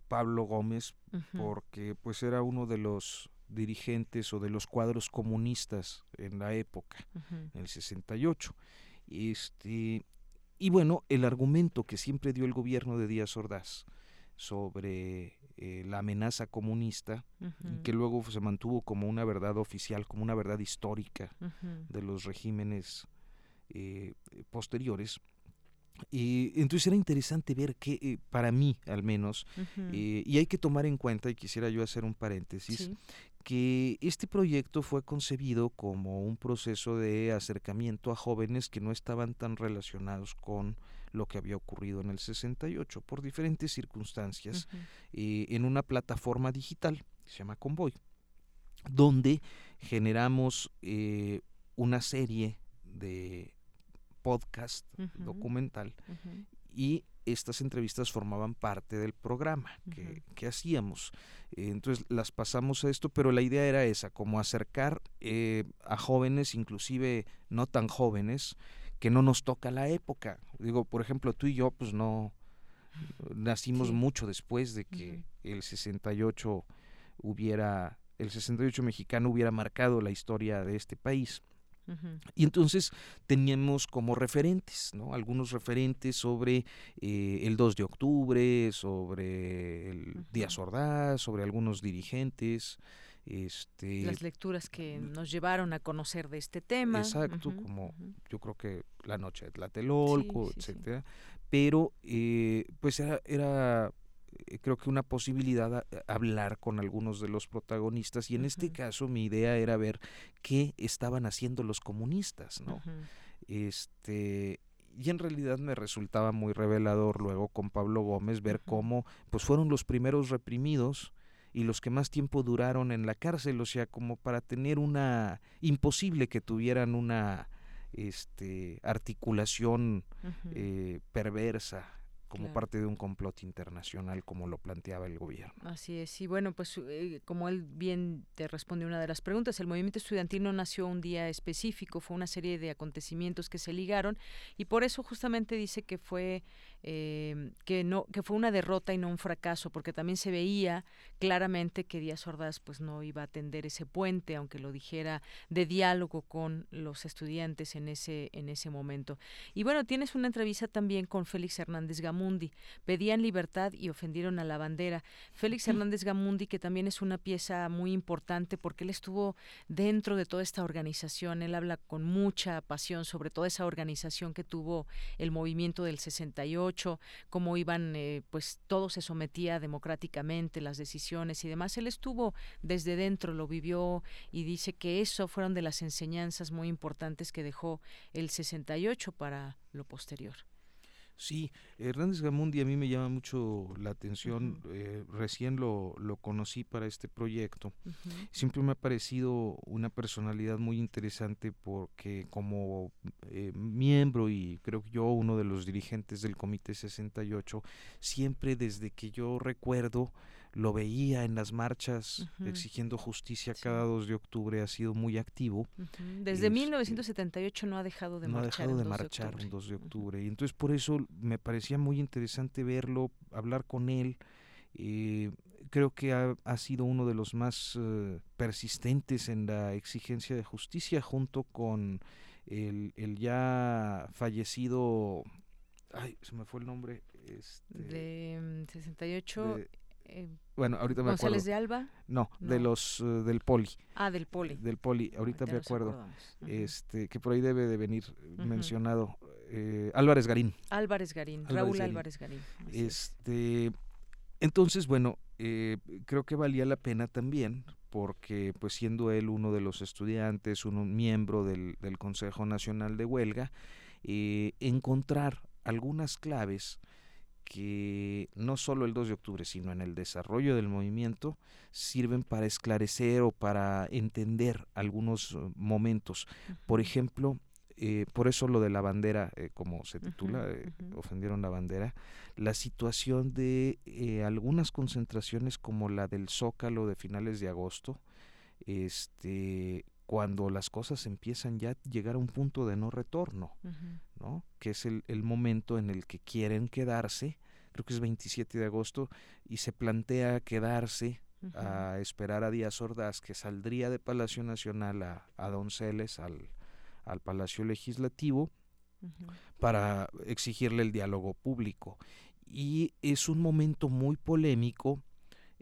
Pablo Gómez porque pues era uno de los dirigentes o de los cuadros comunistas en la época, en el 68. Este, y bueno, el argumento que siempre dio el gobierno de Díaz Ordaz sobre eh, la amenaza comunista, que luego se mantuvo como una verdad oficial, como una verdad histórica de los regímenes eh, posteriores, y entonces era interesante ver que, eh, para mí al menos, y hay que tomar en cuenta, y quisiera yo hacer un paréntesis, que este proyecto fue concebido como un proceso de acercamiento a jóvenes que no estaban tan relacionados con lo que había ocurrido en el 68 por diferentes circunstancias eh, en una plataforma digital que se llama Convoy donde generamos eh, una serie de podcast documental y estas entrevistas formaban parte del programa que, hacíamos. entonces las pasamos a esto, pero la idea era esa, como acercar eh, a jóvenes, inclusive no tan jóvenes, que no nos toca la época. Digo, por ejemplo, tú y yo, pues no nacimos mucho después de que el 68 hubiera, el 68 mexicano hubiera marcado la historia de este país. Y entonces teníamos como referentes, ¿no? Algunos referentes sobre eh, el 2 de octubre, sobre el Díaz Ordaz, sobre algunos dirigentes. Este, Las lecturas que nos llevaron a conocer de este tema. Exacto, como yo creo que La Noche de Tlatelolco, etcétera. Pero, eh, pues era, era eh, creo que una posibilidad a, hablar con algunos de los protagonistas y en este caso mi idea era ver qué estaban haciendo los comunistas, ¿no? Este y en realidad me resultaba muy revelador luego con Pablo Gómez ver cómo pues fueron los primeros reprimidos y los que más tiempo duraron en la cárcel, o sea, como para tener una imposible que tuvieran una este articulación eh, perversa como parte de un complot internacional como lo planteaba el gobierno. Así es, y bueno, pues eh, como él bien te responde una de las preguntas, el movimiento estudiantil no nació un día específico, fue una serie de acontecimientos que se ligaron y por eso justamente dice que fue eh, que no que fue una derrota y no un fracaso porque también se veía claramente que Díaz Ordaz pues no iba a atender ese puente aunque lo dijera de diálogo con los estudiantes en ese en ese momento. Y bueno tienes una entrevista también con Félix Hernández Gamundi. Pedían libertad y ofendieron a la bandera. Félix Hernández Gamundi que también es una pieza muy importante porque él estuvo dentro de toda esta organización él habla con mucha pasión sobre toda esa organización que tuvo el movimiento del 68 cómo iban, eh, pues todo se sometía democráticamente, las decisiones y demás. Él estuvo desde dentro, lo vivió y dice que eso fueron de las enseñanzas muy importantes que dejó el 68 para lo posterior. Sí, Hernández Gamundi a mí me llama mucho la atención, eh, recién lo, lo, conocí para este proyecto. Siempre me ha parecido una personalidad muy interesante porque como eh, miembro y creo que yo uno de los dirigentes del Comité 68, siempre desde que yo recuerdo lo veía en las marchas exigiendo justicia cada 2 de octubre, ha sido muy activo. Desde 1978 no ha dejado de no marchar. ha dejado de marchar en 2 de octubre. Y entonces por eso me parecía muy interesante verlo, hablar con él. Eh, creo que ha, ha, sido uno de los más uh, persistentes en la exigencia de justicia junto con el, el ya fallecido ay, se me fue el nombre este, de 68 de, eh, bueno, ahorita me González de Alba. No, de los uh, del Poli. Ah, del Poli. Del Poli, ahorita, me acuerdo. Este, que por ahí debe de venir uh -huh. mencionado eh, Álvarez Garín. Álvarez Garín, Álvarez Raúl Garín. Álvarez Garín. Este, es. entonces, bueno, eh, creo que valía la pena también porque pues siendo él uno de los estudiantes, un miembro del, del Consejo Nacional de Huelga, eh, encontrar algunas claves que no solo el 2 de octubre, sino en el desarrollo del movimiento, sirven para esclarecer o para entender algunos momentos. Uh -huh. Por ejemplo, eh, por eso lo de la bandera, eh, como se titula, uh -huh, eh, uh -huh. ofendieron la bandera, la situación de algunas concentraciones como la del Zócalo de finales de agosto, este cuando las cosas empiezan ya a llegar a un punto de no retorno, uh -huh. ¿no? que es el, el, momento en el que quieren quedarse, creo que es 27 de agosto, y se plantea quedarse uh -huh. a esperar a Díaz Ordaz, que saldría de Palacio Nacional a, a Donceles, al, al Palacio Legislativo, uh -huh. para exigirle el diálogo público. Y es un momento muy polémico,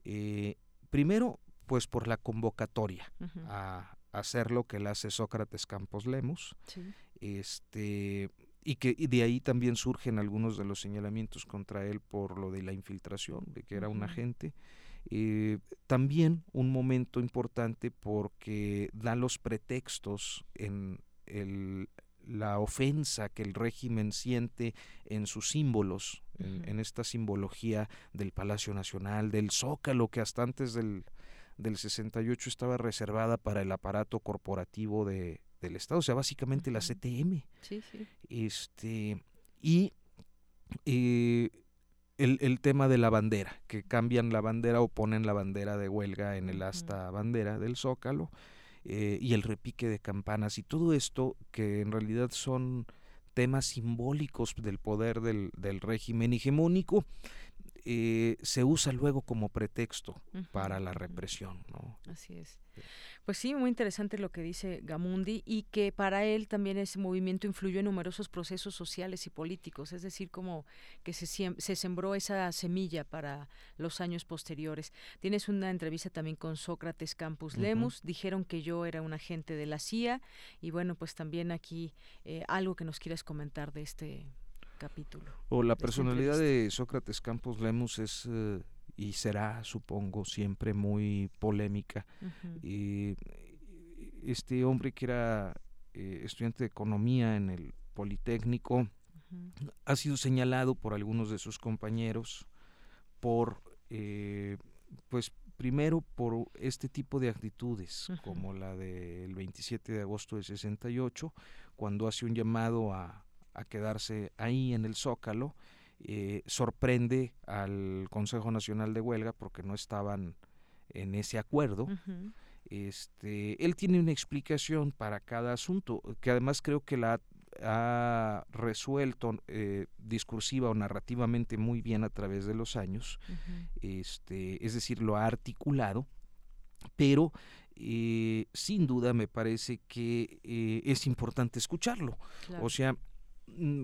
eh, primero, pues por la convocatoria uh -huh. a hacer lo que le hace Sócrates Campos Lemos. Sí. Este, y que y de ahí también surgen algunos de los señalamientos contra él por lo de la infiltración, de que era un agente. Eh, también un momento importante porque da los pretextos en el, la ofensa que el régimen siente en sus símbolos, uh -huh. en, en, esta simbología del Palacio Nacional, del Zócalo, que hasta antes del, del 68 estaba reservada para el aparato corporativo de, del Estado, o sea, básicamente uh -huh. la CTM. Sí, sí. Este, y eh, el, el, tema de la bandera, que cambian la bandera o ponen la bandera de huelga en el asta uh -huh. bandera del Zócalo, eh, y el repique de campanas, y todo esto que en realidad son temas simbólicos del poder del, del régimen hegemónico, eh, se usa luego como pretexto para la represión. ¿no? Así es. Pues sí, muy interesante lo que dice Gamundi y que para él también ese movimiento influyó en numerosos procesos sociales y políticos, es decir, como que se, se sembró esa semilla para los años posteriores. Tienes una entrevista también con Sócrates Campus Lemus, dijeron que yo era un agente de la CIA y bueno, pues también aquí eh, algo que nos quieras comentar de este capítulo. O la personalidad de Sócrates Campos Lemus es eh, y será, supongo, siempre muy polémica. y este hombre que era eh, estudiante de economía en el Politécnico ha sido señalado por algunos de sus compañeros por, eh, pues, primero por este tipo de actitudes, como la del 27 de agosto de 68, cuando hace un llamado a, a quedarse ahí en el Zócalo, eh, sorprende al Consejo Nacional de Huelga porque no estaban en ese acuerdo. Este, él tiene una explicación para cada asunto, que además creo que la ha resuelto eh, discursiva o narrativamente muy bien a través de los años, este, es decir, lo ha articulado, pero eh, sin duda me parece que es importante escucharlo. O sea,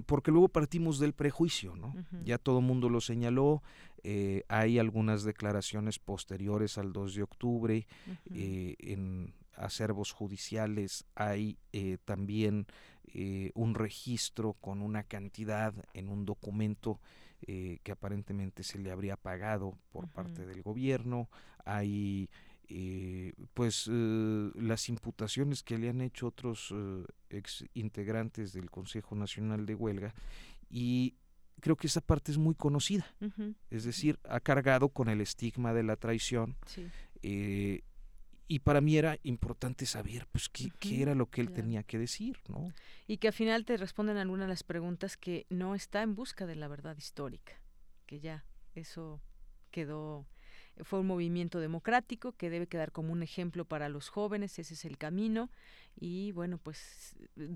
porque luego partimos del prejuicio, ¿no? Ya todo el mundo lo señaló, eh, hay algunas declaraciones posteriores al 2 de octubre, eh, en acervos judiciales hay eh, también un registro con una cantidad en un documento que aparentemente se le habría pagado por parte del gobierno, hay eh, pues eh, las imputaciones que le han hecho otros eh, ex integrantes del Consejo Nacional de Huelga y creo que esa parte es muy conocida, es decir, ha cargado con el estigma de la traición y para mí era importante saber pues qué, era lo que él tenía que decir, ¿no? Y que al final te responden algunas de las preguntas que no está en busca de la verdad histórica, que ya eso quedó fue un movimiento democrático que debe quedar como un ejemplo para los jóvenes, ese es el camino. Y bueno, pues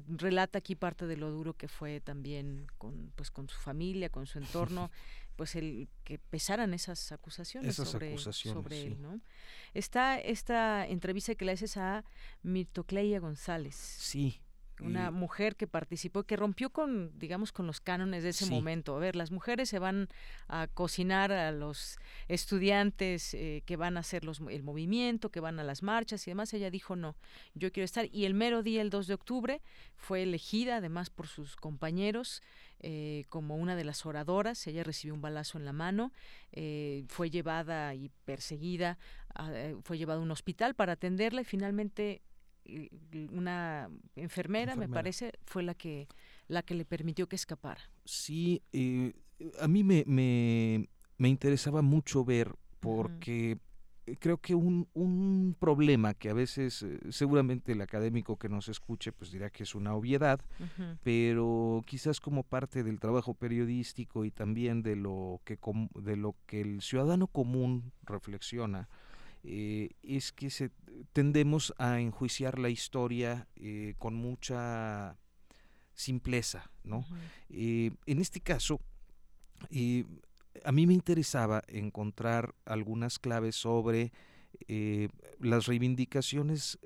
relata aquí parte de lo duro que fue también con, pues, con su familia, con su entorno, pues el que pesaran esas acusaciones sobre, sobre él, ¿no? Está esta entrevista que le haces a Mirtocleia González. Sí, una mujer que participó, que rompió con, digamos, con los cánones de ese momento. A ver, las mujeres se van a cocinar a los estudiantes eh, que van a hacer los, el movimiento, que van a las marchas y demás. Ella dijo, no, yo quiero estar. Y el mero día, el 2 de octubre, fue elegida, además, por sus compañeros. Eh, como una de las oradoras, ella recibió un balazo en la mano, eh, fue llevada y perseguida, fue llevada a un hospital para atenderla y finalmente una enfermera, me parece, fue la que la que le permitió que escapara. Sí, eh, a mí me, me, me, interesaba mucho ver porque creo que un, un, problema que a veces eh, seguramente el académico que nos escuche pues dirá que es una obviedad, pero quizás como parte del trabajo periodístico y también de lo que de lo que el ciudadano común reflexiona, eh, es que se, tendemos a enjuiciar la historia eh, con mucha simpleza, ¿no? Eh, en este caso, a mí me interesaba encontrar algunas claves sobre las reivindicaciones,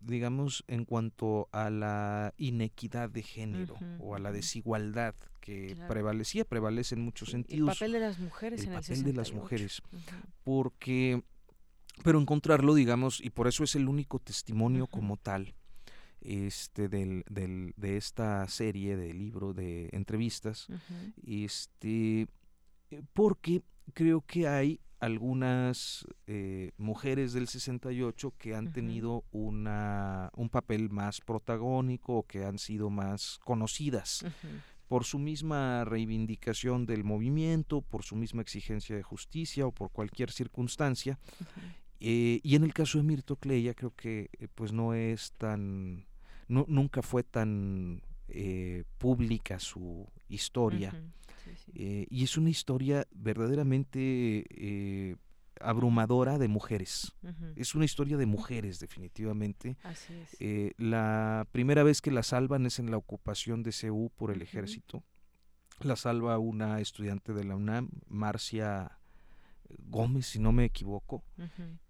digamos, en cuanto a la inequidad de género o a la desigualdad que prevalecía, prevalece en muchos sentidos. El papel de las mujeres el en papel de las mujeres, porque pero encontrarlo, digamos, y por eso es el único testimonio como tal este del, del, de esta serie de libro de entrevistas, este eh, porque creo que hay algunas eh, mujeres del 68 que han tenido una, un papel más protagónico o que han sido más conocidas por su misma reivindicación del movimiento, por su misma exigencia de justicia o por cualquier circunstancia. Eh, y en el caso de Mirto Cleya creo que eh, pues no es tan, no, nunca fue tan eh, pública su historia. y es una historia verdaderamente abrumadora de mujeres. Es una historia de mujeres, definitivamente. la primera vez que la salvan es en la ocupación de Ceú por el ejército. la salva una estudiante de la UNAM, Marcia Gómez, si no me equivoco,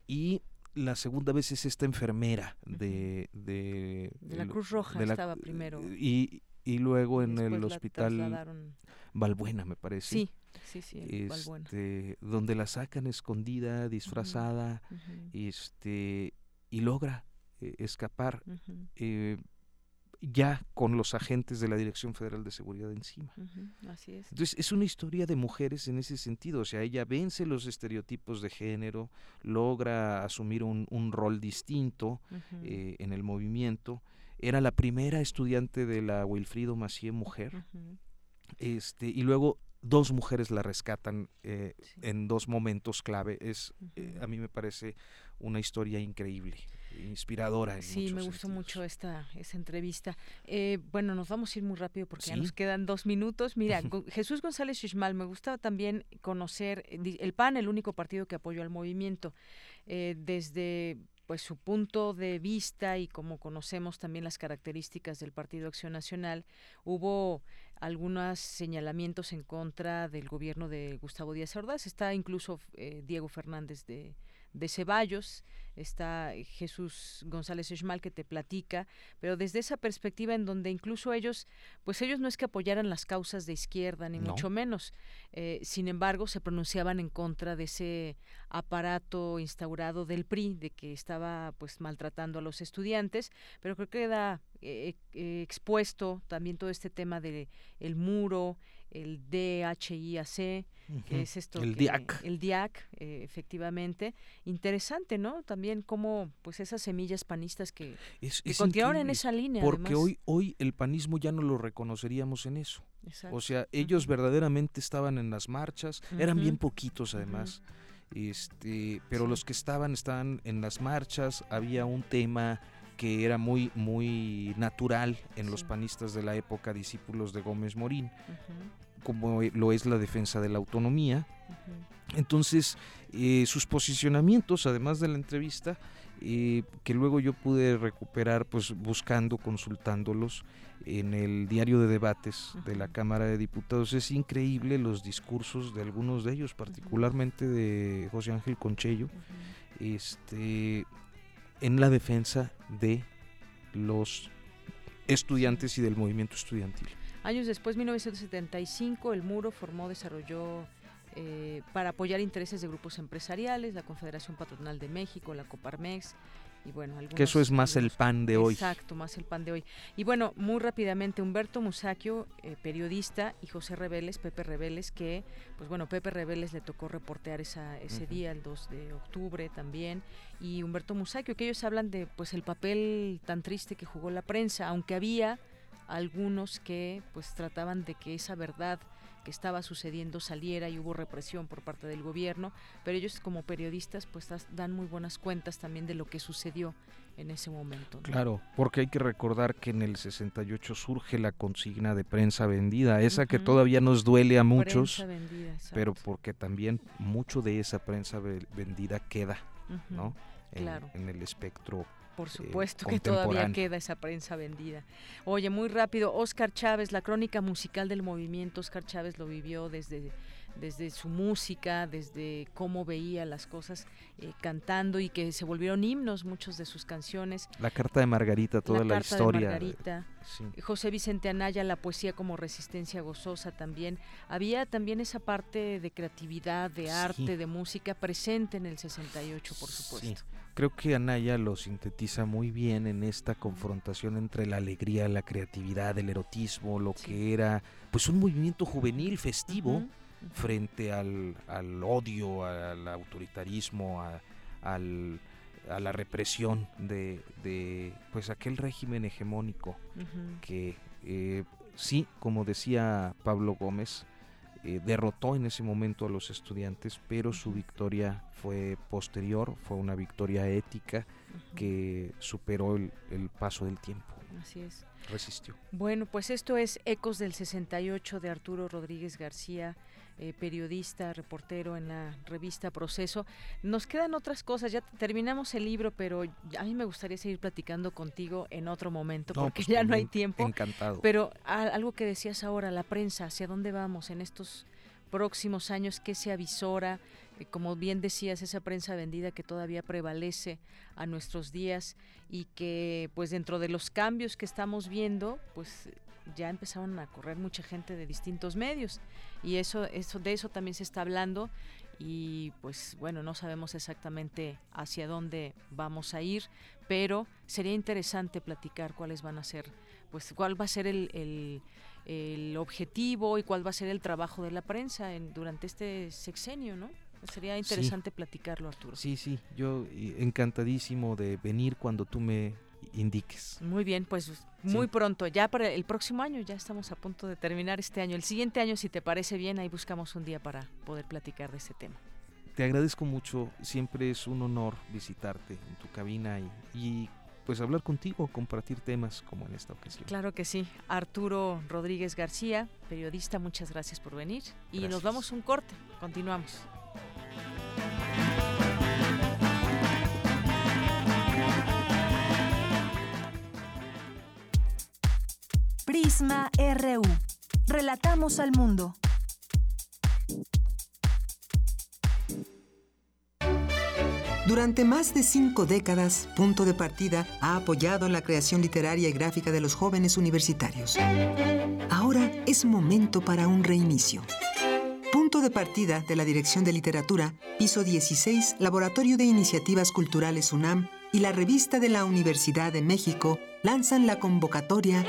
y la segunda vez es esta enfermera de... De, la Cruz Roja estaba primero. Y, y luego en el hospital Valbuena, me parece. Sí, sí, sí, este, donde la sacan escondida, disfrazada, este, y logra eh, escapar eh, ya con los agentes de la Dirección Federal de Seguridad encima. así es. Entonces es una historia de mujeres en ese sentido, o sea, ella vence los estereotipos de género, logra asumir un, rol distinto eh, en el movimiento, era la primera estudiante de la Wilfrido Macié mujer, este, y luego dos mujeres la rescatan en dos momentos clave. Es, a mí me parece una historia increíble inspiradora. sí, me gustó mucho esta, esa entrevista. Eh, bueno, nos vamos a ir muy rápido porque ya nos quedan dos minutos. Mira, Jesús González Shishmal, me gusta también conocer eh, el PAN, el único partido que apoyó al movimiento, eh, desde pues su punto de vista y como conocemos también las características del Partido Acción Nacional, hubo algunos señalamientos en contra del gobierno de Gustavo Díaz Ordaz. Está incluso Diego Fernández de, de Ceballos, está Jesús González Esmal que te platica, pero desde esa perspectiva en donde incluso ellos, pues ellos no es que apoyaran las causas de izquierda, ni mucho menos, eh, sin embargo se pronunciaban en contra de ese aparato instaurado del PRI, de que estaba pues maltratando a los estudiantes, pero creo que queda eh, eh, expuesto también todo este tema del el muro, el DHIAC, que es esto el DIAC el DIAC eh, efectivamente. Interesante no también como pues esas semillas panistas que, continuaron en esa línea porque hoy hoy el panismo ya no lo reconoceríamos en eso. O sea ellos verdaderamente estaban en las marchas eran bien poquitos además. Este pero los que estaban estaban en las marchas había un tema que era muy muy natural en los panistas de la época discípulos de Gómez Morín como lo es la defensa de la autonomía. Entonces, eh, sus posicionamientos, además de la entrevista, eh, que luego yo pude recuperar pues buscando, consultándolos en el diario de debates de la Cámara de Diputados, es increíble los discursos de algunos de ellos, particularmente de José Ángel Conchello, este, en la defensa de los estudiantes y del movimiento estudiantil. Años después, 1975, el Muro formó, desarrolló eh, para apoyar intereses de grupos empresariales, la Confederación Patronal de México, la Coparmex, y bueno, que eso es más el pan de hoy. Exacto, más el pan de hoy. Y bueno, muy rápidamente, Humberto Musacchio, eh, periodista, y José Reveles, Pepe Reveles, que, pues bueno, Pepe Reveles le tocó reportear esa, ese día, el 2 de octubre también, y Humberto Musacchio, que ellos hablan de pues el papel tan triste que jugó la prensa, aunque había algunos que pues trataban de que esa verdad que estaba sucediendo saliera y hubo represión por parte del gobierno, pero ellos como periodistas pues dan muy buenas cuentas también de lo que sucedió en ese momento. Claro, porque hay que recordar que en el 68 surge la consigna de prensa vendida, esa que todavía nos duele a muchos, pero porque también mucho de esa prensa vendida queda, ¿no? en el espectro por eh, supuesto que todavía queda esa prensa vendida. Oye, muy rápido, Oscar Chávez, la crónica musical del movimiento, Oscar Chávez lo vivió desde desde su música, desde cómo veía las cosas eh, cantando y que se volvieron himnos muchos de sus canciones. La carta de Margarita, toda la, historia. De Margarita. José Vicente Anaya, la poesía como resistencia gozosa también. Había también esa parte de creatividad, de arte, de música presente en el 68, por supuesto. Creo que Anaya lo sintetiza muy bien en esta confrontación entre la alegría, la creatividad, el erotismo, lo que era pues un movimiento juvenil festivo frente al, odio, al autoritarismo, a, la represión de, pues aquel régimen hegemónico que eh, sí, como decía Pablo Gómez, eh, derrotó en ese momento a los estudiantes, pero su victoria fue posterior, fue una victoria ética que superó el, paso del tiempo. Así es. Resistió. Bueno, pues esto es Ecos del 68 de Arturo Rodríguez García eh, periodista, reportero en la revista Proceso. Nos quedan otras cosas, ya terminamos el libro, pero a mí me gustaría seguir platicando contigo en otro momento, porque pues ya no hay tiempo. Encantado. Pero algo que decías ahora, la prensa, ¿hacia dónde vamos en estos próximos años? ¿Qué se avisora? Eh, como bien decías, esa prensa vendida que todavía prevalece a nuestros días y que pues dentro de los cambios que estamos viendo, pues ya empezaron a correr mucha gente de distintos medios y eso, eso de eso también se está hablando y pues bueno, no sabemos exactamente hacia dónde vamos a ir, pero sería interesante platicar cuáles van a ser, pues cuál va a ser el, el, objetivo y cuál va a ser el trabajo de la prensa en, durante este sexenio, ¿no? Sería interesante platicarlo, Arturo. Sí, sí, yo encantadísimo de venir cuando tú me indiques. Muy bien, pues muy pronto, ya para el próximo año, ya estamos a punto de terminar este año. El siguiente año, si te parece bien, ahí buscamos un día para poder platicar de este tema. Te agradezco mucho, siempre es un honor visitarte en tu cabina y, y pues hablar contigo, compartir temas como en esta ocasión. Claro que sí. Arturo Rodríguez García, periodista, muchas gracias por venir y nos vamos un corte. Continuamos. Prisma RU. Relatamos al mundo. Durante más de cinco décadas, Punto de Partida ha apoyado la creación literaria y gráfica de los jóvenes universitarios. Ahora es momento para un reinicio. Punto de partida de la Dirección de Literatura, piso 16, Laboratorio de Iniciativas Culturales UNAM y la revista de la Universidad de México lanzan la convocatoria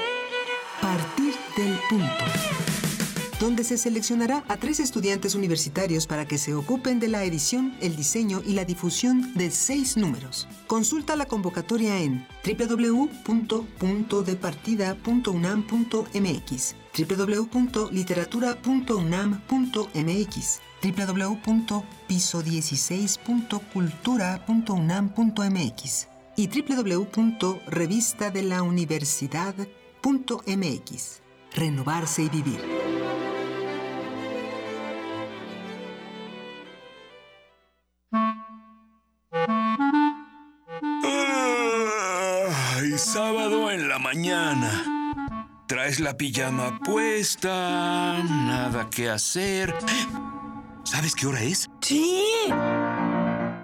Partir del punto, donde se seleccionará a tres estudiantes universitarios para que se ocupen de la edición, el diseño y la difusión de seis números. Consulta la convocatoria en www.puntodepartida.unam.mx, www.literatura.unam.mx, www.piso16.cultura.unam.mx y www.revistadelauniversidad.com mx Renovarse y vivir. Ay, sábado en la mañana. Traes la pijama puesta, nada que hacer. ¿Sabes qué hora es? Sí.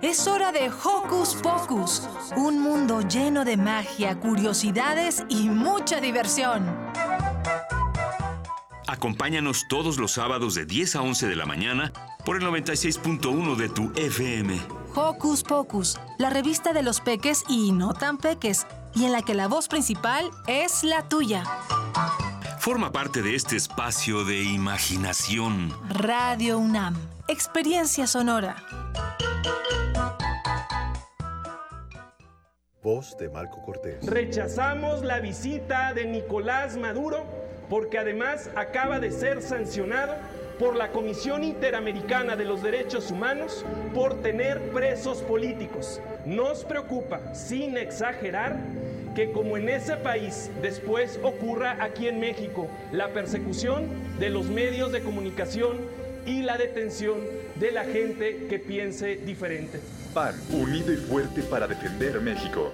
Es hora de Hocus Pocus, un mundo lleno de magia, curiosidades y mucha diversión. Acompáñanos todos los sábados de 10 a 11 de la mañana por el 96.1 de tu FM. Hocus Pocus, la revista de los peques y no tan peques, y en la que la voz principal es la tuya. Forma parte de este espacio de imaginación. Radio UNAM, experiencia sonora. Voz de Marco Cortés. Rechazamos la visita de Nicolás Maduro porque además acaba de ser sancionado por la Comisión Interamericana de los Derechos Humanos por tener presos políticos. Nos preocupa, sin exagerar, que como en ese país después ocurra aquí en México la persecución de los medios de comunicación y la detención de la gente que piense diferente. PAN, unido y fuerte para defender México.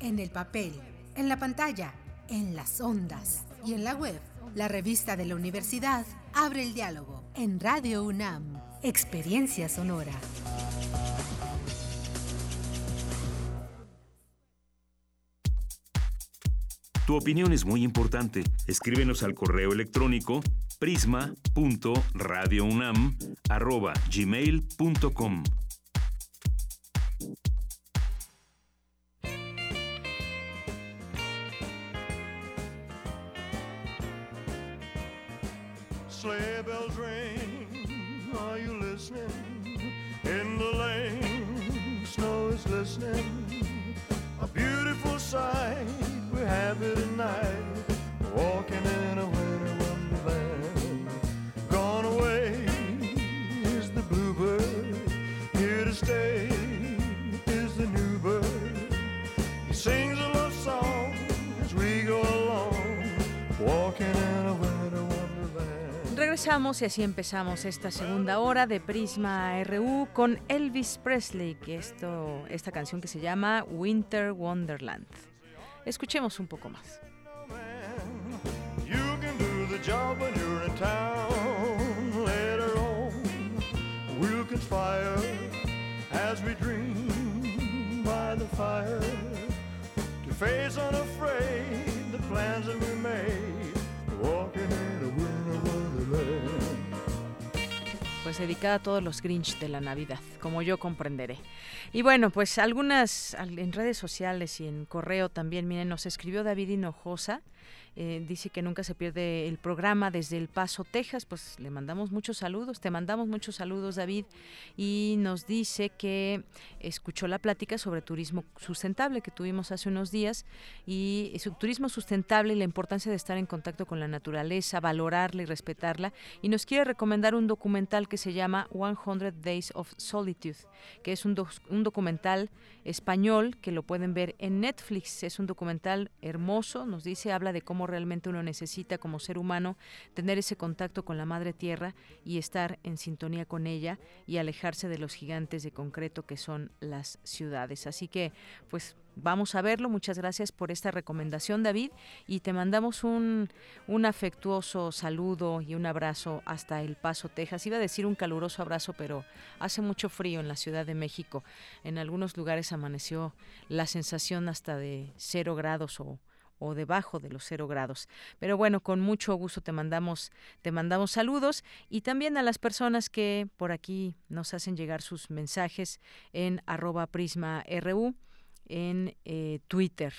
en el papel, en la pantalla, en las ondas y en la web. La revista de la universidad abre el diálogo en Radio UNAM, Experiencia Sonora. Tu opinión es muy importante. Escríbenos al correo electrónico prisma.radiounam@gmail.com. Sleigh bells ring, are you listening? In the lane, snow is glistening. A beautiful sight, we have it tonight. Walking in a winter wonderland. Gone away is the bluebird. Here to stay Regresamos y así empezamos esta segunda hora de Prisma RU con Elvis Presley, que esto, esta canción que se llama Winter Wonderland. Escuchemos un poco más. Pues dedicada a todos los Grinch de la Navidad, como yo comprenderé. Y bueno, pues algunas al- en redes sociales y en correo también, miren, nos escribió David Hinojosa. Eh, dice que nunca se pierde el programa desde El Paso, Texas. Pues le mandamos muchos saludos, te mandamos muchos saludos, David. Y nos dice que escuchó la plática sobre turismo sustentable que tuvimos hace unos días y su turismo sustentable y la importancia de estar en contacto con la naturaleza, valorarla y respetarla. Y nos quiere recomendar un documental que se llama 100 Days of Solitude, que es un, un documental español que lo pueden ver en Netflix. Es un documental hermoso, nos dice, habla de cómo realmente uno necesita como ser humano tener ese contacto con la madre tierra y estar en sintonía con ella y alejarse de los gigantes de concreto que son las ciudades. Así que, pues vamos a verlo. Muchas gracias por esta recomendación, David, y te mandamos un, un afectuoso saludo y un abrazo hasta El Paso, Texas. Iba a decir un caluroso abrazo, pero hace mucho frío en la Ciudad de México. En algunos lugares amaneció la sensación hasta de cero grados o o debajo de los cero grados. Pero bueno, con mucho gusto te mandamos, te mandamos saludos y también a las personas que por aquí nos hacen llegar sus mensajes en arroba prisma RU en eh, Twitter.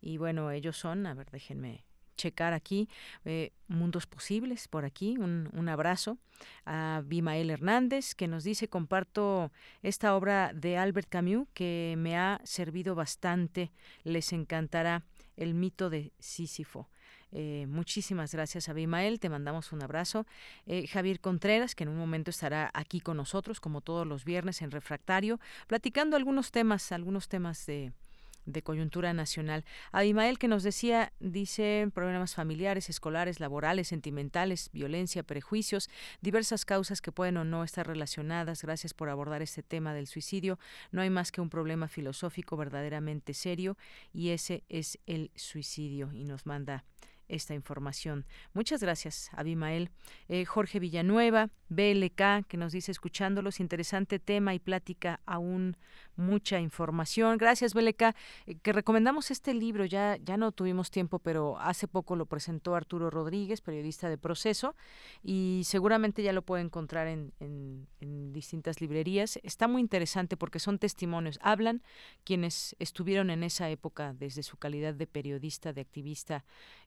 Y bueno, ellos son, a ver, déjenme checar aquí, eh, Mundos Posibles, por aquí, un, un abrazo a Bimael Hernández, que nos dice, comparto esta obra de Albert Camus que me ha servido bastante, les encantará el mito de Sísifo. Eh, muchísimas gracias, Abimael. Te mandamos un abrazo. Eh, Javier Contreras, que en un momento estará aquí con nosotros, como todos los viernes en Refractario, platicando algunos temas, algunos temas de, de coyuntura nacional. Abimael que nos decía, dice, problemas familiares, escolares, laborales, sentimentales, violencia, prejuicios, diversas causas que pueden o no estar relacionadas. Gracias por abordar este tema del suicidio. No hay más que un problema filosófico verdaderamente serio y ese es el suicidio y nos manda esta información. Muchas gracias, Abimael. Eh, Jorge Villanueva, BLK, que nos dice escuchándolos, interesante tema y plática aún mucha información. Gracias, BLK, eh, que recomendamos este libro, ya, ya no tuvimos tiempo, pero hace poco lo presentó Arturo Rodríguez, periodista de Proceso, y seguramente ya lo puede encontrar en, distintas librerías. Está muy interesante porque son testimonios, hablan quienes estuvieron en esa época desde su calidad de periodista, de activista,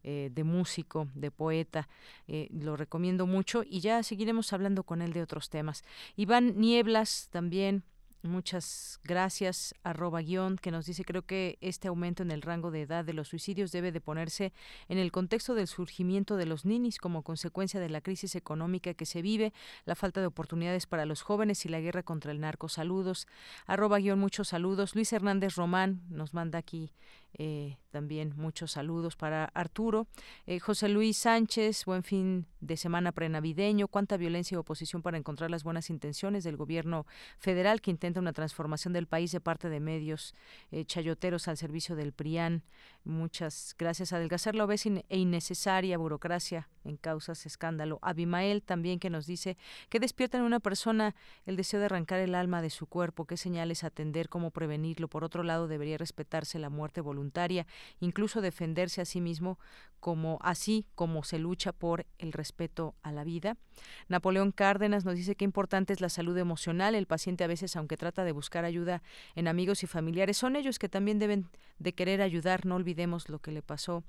eh, de músico, de poeta. Eh, lo recomiendo mucho y ya seguiremos hablando con él de otros temas. Iván Nieblas también Muchas gracias, arroba guion, que nos dice, creo que este aumento en el rango de edad de los suicidios debe de ponerse en el contexto del surgimiento de los ninis como consecuencia de la crisis económica que se vive, la falta de oportunidades para los jóvenes y la guerra contra el narco. Saludos, arroba guion, muchos saludos. Luis Hernández Román nos manda aquí eh, también muchos saludos para Arturo. Eh, José Luis Sánchez, buen fin de semana prenavideño. Cuánta violencia y oposición para encontrar las buenas intenciones del gobierno federal que intenta una transformación del país de parte de medios eh, chayoteros al servicio del PRIAN. Muchas gracias. Adelgazar la e innecesaria burocracia en causas escándalo. Abimael también que nos dice que despierta en una persona el deseo de arrancar el alma de su cuerpo, qué señales atender, cómo prevenirlo. Por otro lado, debería respetarse la muerte voluntaria, incluso defenderse a sí mismo como así como se lucha por el respeto a la vida. Napoleón Cárdenas nos dice que importante es la salud emocional. El paciente a veces, aunque trata de buscar ayuda en amigos y familiares, son ellos que también deben de querer ayudar. No olvidemos lo que le pasó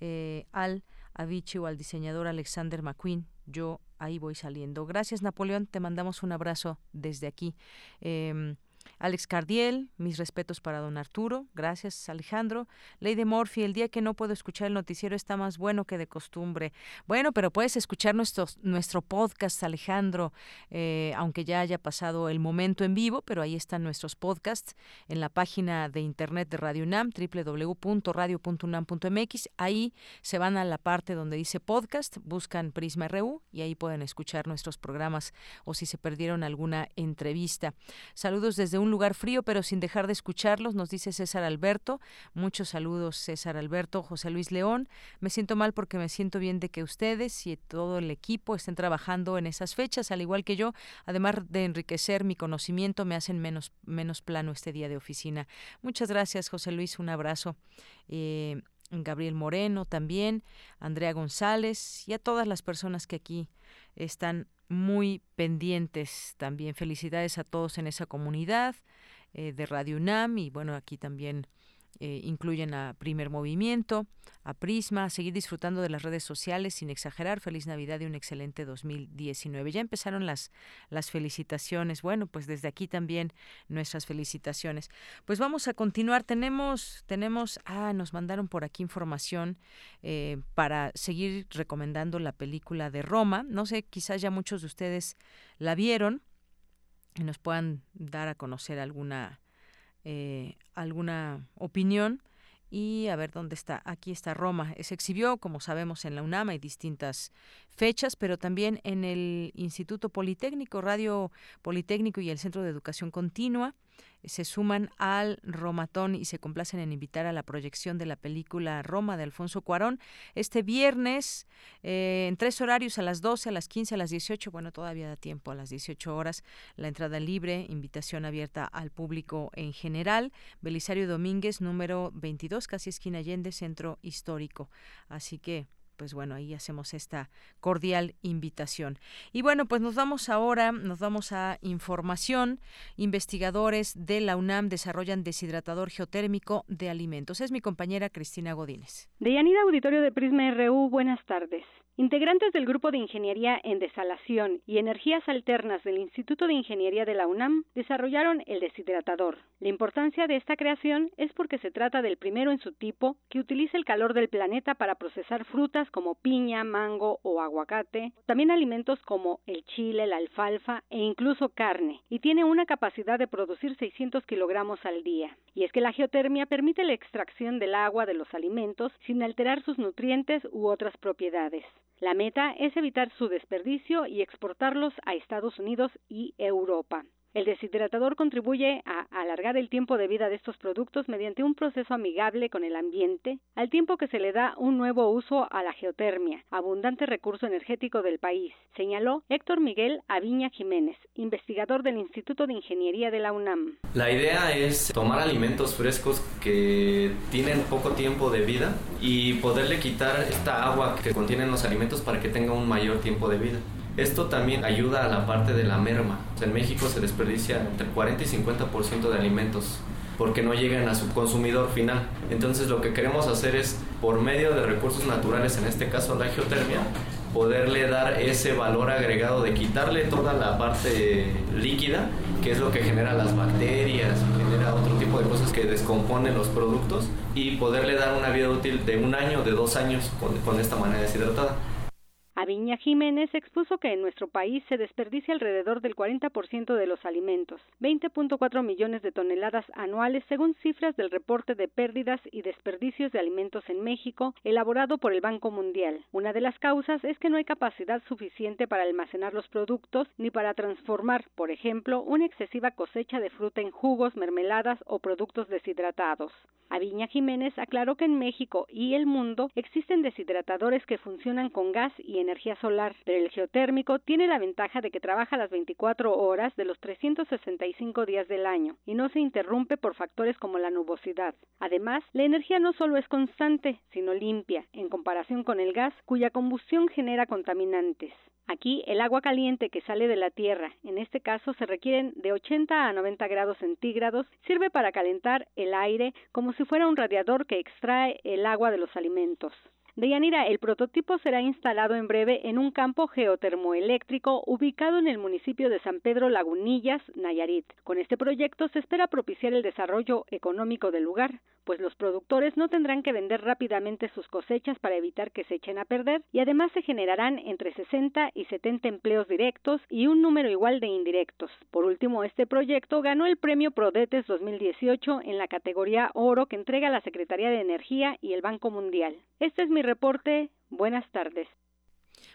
eh, al Avicii o al diseñador Alexander McQueen. Yo ahí voy saliendo. Gracias, Napoleón. Te mandamos un abrazo desde aquí. Em, Alex Cardiel, mis respetos para don Arturo. Gracias, Alejandro. Lady Morphy, el día que no puedo escuchar el noticiero está más bueno que de costumbre. Bueno, pero puedes escuchar nuestro, nuestro podcast, Alejandro, eh, aunque ya haya pasado el momento en vivo, pero ahí están nuestros podcasts en la página de internet de Radio UNAM, www.radio.unam.mx. Ahí se van a la parte donde dice podcast, buscan Prisma RU y ahí pueden escuchar nuestros programas o si se perdieron alguna entrevista. Saludos desde un lugar frío, pero sin dejar de escucharlos, nos dice César Alberto. Muchos saludos, César Alberto, José Luis León. Me siento mal porque me siento bien de que ustedes y todo el equipo estén trabajando en esas fechas, al igual que yo. Además de enriquecer mi conocimiento, me hacen menos, menos plano este día de oficina. Muchas gracias, José Luis. Un abrazo. Eh, Gabriel Moreno también, Andrea González y a todas las personas que aquí están muy pendientes también. Felicidades a todos en esa comunidad eh, de Radio UNAM y bueno, aquí también eh, incluyen a Primer Movimiento, a Prisma, a seguir disfrutando de las redes sociales sin exagerar. Feliz Navidad y un excelente 2019. Ya empezaron las, las felicitaciones. Bueno, pues desde aquí también nuestras felicitaciones. Pues vamos a continuar. Tenemos, tenemos, ah, nos mandaron por aquí información eh, para seguir recomendando la película de Roma. No sé, quizás ya muchos de ustedes la vieron y nos puedan dar a conocer alguna eh, alguna opinión. Y a ver dónde está. Aquí está Roma. Se exhibió, como sabemos, en la UNAM. Hay distintas fechas, pero también en el Instituto Politécnico, Radio Politécnico y el Centro de Educación Continua se suman al Romatón y se complacen en invitar a la proyección de la película Roma de Alfonso Cuarón este viernes eh, en tres horarios a las 12, a las 15, a las 18. Bueno, todavía da tiempo a las 18 horas. La entrada libre, invitación abierta al público en general. Belisario Domínguez, número 22, casi esquina Allende, Centro Histórico. Así que pues bueno, ahí hacemos esta cordial invitación. Y bueno, pues nos vamos ahora, nos vamos a información. Investigadores de la UNAM desarrollan deshidratador geotérmico de alimentos. Es mi compañera Cristina Godínez. De Yanida Auditorio de Prisma RU, buenas tardes. Integrantes del Grupo de Ingeniería en Desalación y Energías Alternas del Instituto de Ingeniería de la UNAM desarrollaron el deshidratador. La importancia de esta creación es porque se trata del primero en su tipo que utiliza el calor del planeta para procesar frutas como piña, mango o aguacate, también alimentos como el chile, la alfalfa e incluso carne, y tiene una capacidad de producir 600 kilogramos al día. Y es que la geotermia permite la extracción del agua de los alimentos sin alterar sus nutrientes u otras propiedades. La meta es evitar su desperdicio y exportarlos a Estados Unidos y Europa. El deshidratador contribuye a alargar el tiempo de vida de estos productos mediante un proceso amigable con el ambiente, al tiempo que se le da un nuevo uso a la geotermia, abundante recurso energético del país, señaló Héctor Miguel Aviña Jiménez, investigador del Instituto de Ingeniería de la UNAM. La idea es tomar alimentos frescos que tienen poco tiempo de vida y poderle quitar esta agua que contienen los alimentos para que tenga un mayor tiempo de vida. Esto también ayuda a la parte de la merma. En México se desperdicia entre 40 y 50% de alimentos porque no llegan a su consumidor final. Entonces lo que queremos hacer es, por medio de recursos naturales, en este caso la geotermia, poderle dar ese valor agregado de quitarle toda la parte líquida que es lo que genera las bacterias, genera otro tipo de cosas que descomponen los productos y poderle dar una vida útil de un año, de dos años con, con esta manera deshidratada. Aviña Jiménez expuso que en nuestro país se desperdicia alrededor del 40% de los alimentos, 20.4 millones de toneladas anuales según cifras del reporte de pérdidas y desperdicios de alimentos en México elaborado por el Banco Mundial. Una de las causas es que no hay capacidad suficiente para almacenar los productos ni para transformar, por ejemplo, una excesiva cosecha de fruta en jugos, mermeladas o productos deshidratados. Aviña Jiménez aclaró que en México y el mundo existen deshidratadores que funcionan con gas y energía solar, pero el geotérmico tiene la ventaja de que trabaja las 24 horas de los 365 días del año y no se interrumpe por factores como la nubosidad. Además, la energía no solo es constante, sino limpia, en comparación con el gas, cuya combustión genera contaminantes. Aquí el agua caliente que sale de la tierra, en este caso se requieren de 80 a 90 grados centígrados, sirve para calentar el aire como si fuera un radiador que extrae el agua de los alimentos. Deyanira, el prototipo será instalado en breve en un campo geotermoeléctrico ubicado en el municipio de San Pedro Lagunillas, Nayarit. Con este proyecto se espera propiciar el desarrollo económico del lugar, pues los productores no tendrán que vender rápidamente sus cosechas para evitar que se echen a perder y además se generarán entre 60 y 70 empleos directos y un número igual de indirectos. Por último, este proyecto ganó el premio Prodetes 2018 en la categoría Oro que entrega la Secretaría de Energía y el Banco Mundial. Este es mi reporte. Buenas tardes.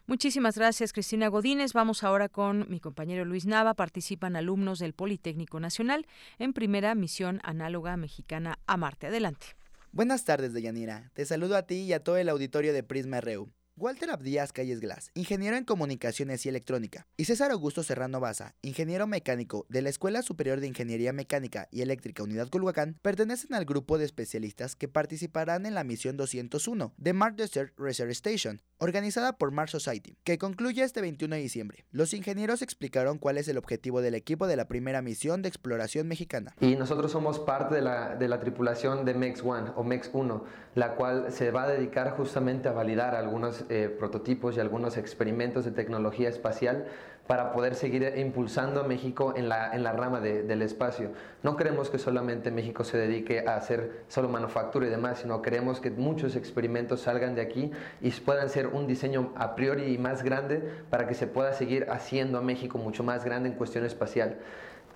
Muchísimas gracias, Cristina Godínez. Vamos ahora con mi compañero Luis Nava. Participan alumnos del Politécnico Nacional en primera misión análoga mexicana a Marte. Adelante. Buenas tardes, Deyanira. Te saludo a ti y a todo el auditorio de Prisma RU. Walter Abdías Calles Glass, ingeniero en comunicaciones y electrónica, y César Augusto Serrano Baza, ingeniero mecánico de la Escuela Superior de Ingeniería Mecánica y Eléctrica Unidad Culhuacán, pertenecen al grupo de especialistas que participarán en la misión 201 de Mars Desert Research Station, organizada por Mars Society, que concluye este 21 de diciembre. Los ingenieros explicaron cuál es el objetivo del equipo de la primera misión de exploración mexicana. Y nosotros somos parte de la, de la tripulación de MEX-1 o MEX-1, la cual se va a dedicar justamente a validar algunos eh, prototipos y algunos experimentos de tecnología espacial para poder seguir impulsando a México en la, en la rama de, del espacio. No queremos que solamente México se dedique a hacer solo manufactura y demás, sino queremos que muchos experimentos salgan de aquí y puedan ser un diseño a priori más grande para que se pueda seguir haciendo a México mucho más grande en cuestión espacial.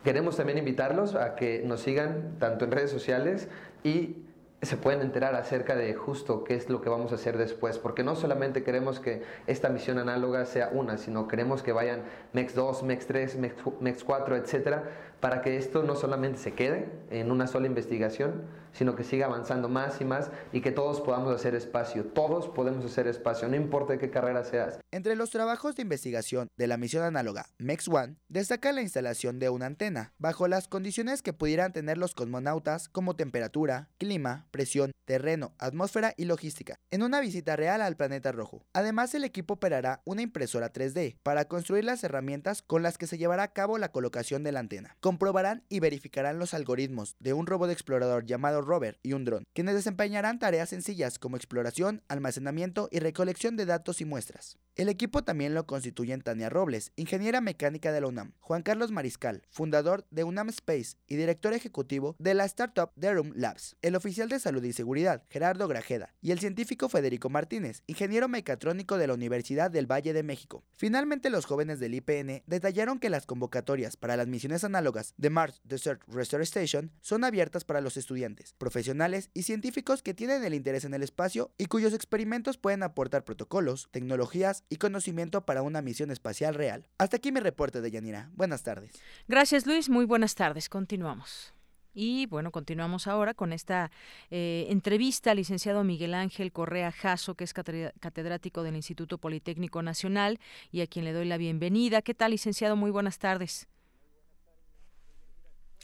Queremos también invitarlos a que nos sigan tanto en redes sociales y se pueden enterar acerca de justo qué es lo que vamos a hacer después, porque no solamente queremos que esta misión análoga sea una, sino queremos que vayan MEX 2, MEX 3, MEX 4, etcétera, para que esto no solamente se quede en una sola investigación, sino que siga avanzando más y más y que todos podamos hacer espacio. Todos podemos hacer espacio, no importa qué carrera seas. Entre los trabajos de investigación de la misión análoga MEX-1 destaca la instalación de una antena, bajo las condiciones que pudieran tener los cosmonautas como temperatura, clima, presión, terreno, atmósfera y logística, en una visita real al planeta rojo. Además, el equipo operará una impresora 3D para construir las herramientas con las que se llevará a cabo la colocación de la antena. Comprobarán y verificarán los algoritmos de un robot explorador llamado rover y un dron, quienes desempeñarán tareas sencillas como exploración, almacenamiento y recolección de datos y muestras. El equipo también lo constituyen Tania Robles, ingeniera mecánica de la UNAM, Juan Carlos Mariscal, fundador de UNAM Space y director ejecutivo de la startup Derum Labs, el oficial de salud y seguridad, Gerardo Grajeda, y el científico Federico Martínez, ingeniero mecatrónico de la Universidad del Valle de México. Finalmente, los jóvenes del IPN detallaron que las convocatorias para las misiones análogas de Mars Desert Research Station son abiertas para los estudiantes, profesionales y científicos que tienen el interés en el espacio y cuyos experimentos pueden aportar protocolos, tecnologías y conocimiento para una misión espacial real. Hasta aquí mi reporte de Yanira. Buenas tardes. Gracias Luis, muy buenas tardes. Continuamos. Y bueno, continuamos ahora con esta eh, entrevista al licenciado Miguel Ángel Correa Jasso, que es catedrático del Instituto Politécnico Nacional y a quien le doy la bienvenida. ¿Qué tal, licenciado? Muy buenas tardes.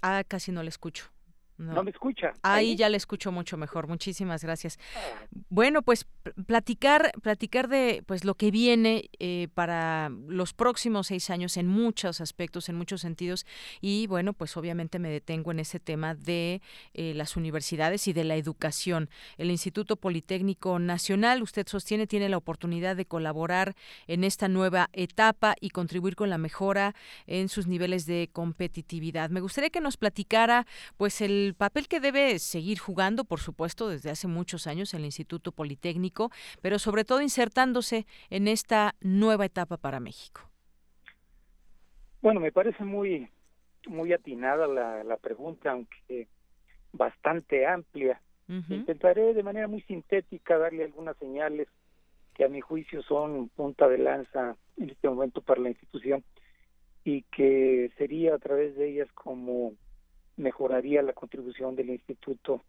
Ah, casi no le escucho. No. me escucha. Ahí, ya le escucho mucho mejor. Muchísimas gracias. Bueno, pues platicar, platicar de pues lo que viene eh, para los próximos seis años en muchos aspectos, en muchos sentidos. Y bueno, pues obviamente me detengo en ese tema de eh, las universidades y de la educación. El Instituto Politécnico Nacional, usted sostiene, tiene la oportunidad de colaborar en esta nueva etapa y contribuir con la mejora en sus niveles de competitividad. Me gustaría que nos platicara, pues el el papel que debe seguir jugando, por supuesto, desde hace muchos años el Instituto Politécnico, pero sobre todo insertándose en esta nueva etapa para México. Bueno, me parece muy muy atinada la, la pregunta, aunque bastante amplia. Intentaré de manera muy sintética darle algunas señales que a mi juicio son punta de lanza en este momento para la institución y que sería a través de ellas como mejoraría la contribución del instituto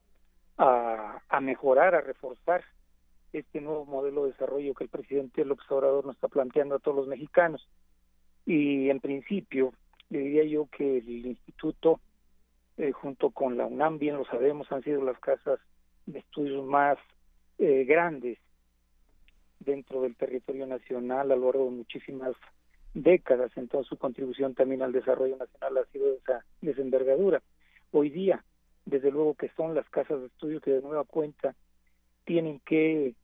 a, mejorar, a reforzar este nuevo modelo de desarrollo que el presidente López Obrador nos está planteando a todos los mexicanos. Y en principio, le diría yo que el instituto, eh, junto con la UNAM, bien lo sabemos, han sido las casas de estudios más eh, grandes dentro del territorio nacional a lo largo de muchísimas décadas. Entonces, su contribución también al desarrollo nacional ha sido de esa, de esa envergadura hoy día, desde luego que son las casas de estudio que de nueva cuenta tienen que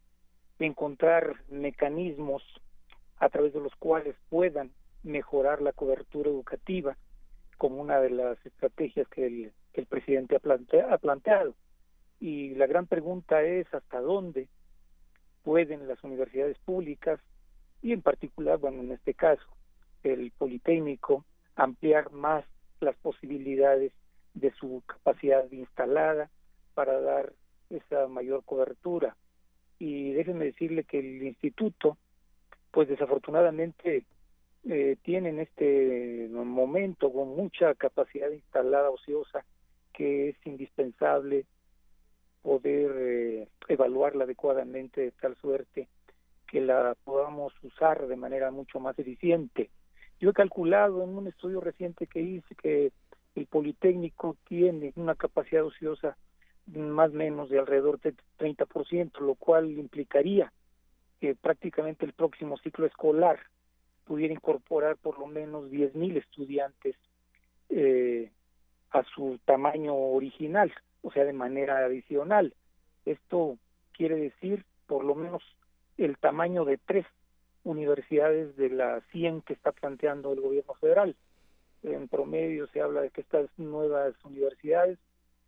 encontrar mecanismos a través de los cuales puedan mejorar la cobertura educativa como una de las estrategias que el, el presidente ha, ha planteado. Y la gran pregunta es hasta dónde pueden las universidades públicas y en particular, bueno, en este caso, el Politécnico, ampliar más las posibilidades de su capacidad instalada para dar esa mayor cobertura. Y déjenme decirle que el instituto, pues desafortunadamente, eh, tiene en este momento con mucha capacidad instalada ociosa que es indispensable poder eh, evaluarla adecuadamente de tal suerte que la podamos usar de manera mucho más eficiente. Yo he calculado en un estudio reciente que hice que el Politécnico tiene una capacidad ociosa más o menos de alrededor del 30%, lo cual implicaría que prácticamente el próximo ciclo escolar pudiera incorporar por lo menos 10.000 estudiantes eh, a su tamaño original, o sea, de manera adicional. Esto quiere decir por lo menos el tamaño de tres universidades de las 100 que está planteando el gobierno federal en promedio se habla de que estas nuevas universidades,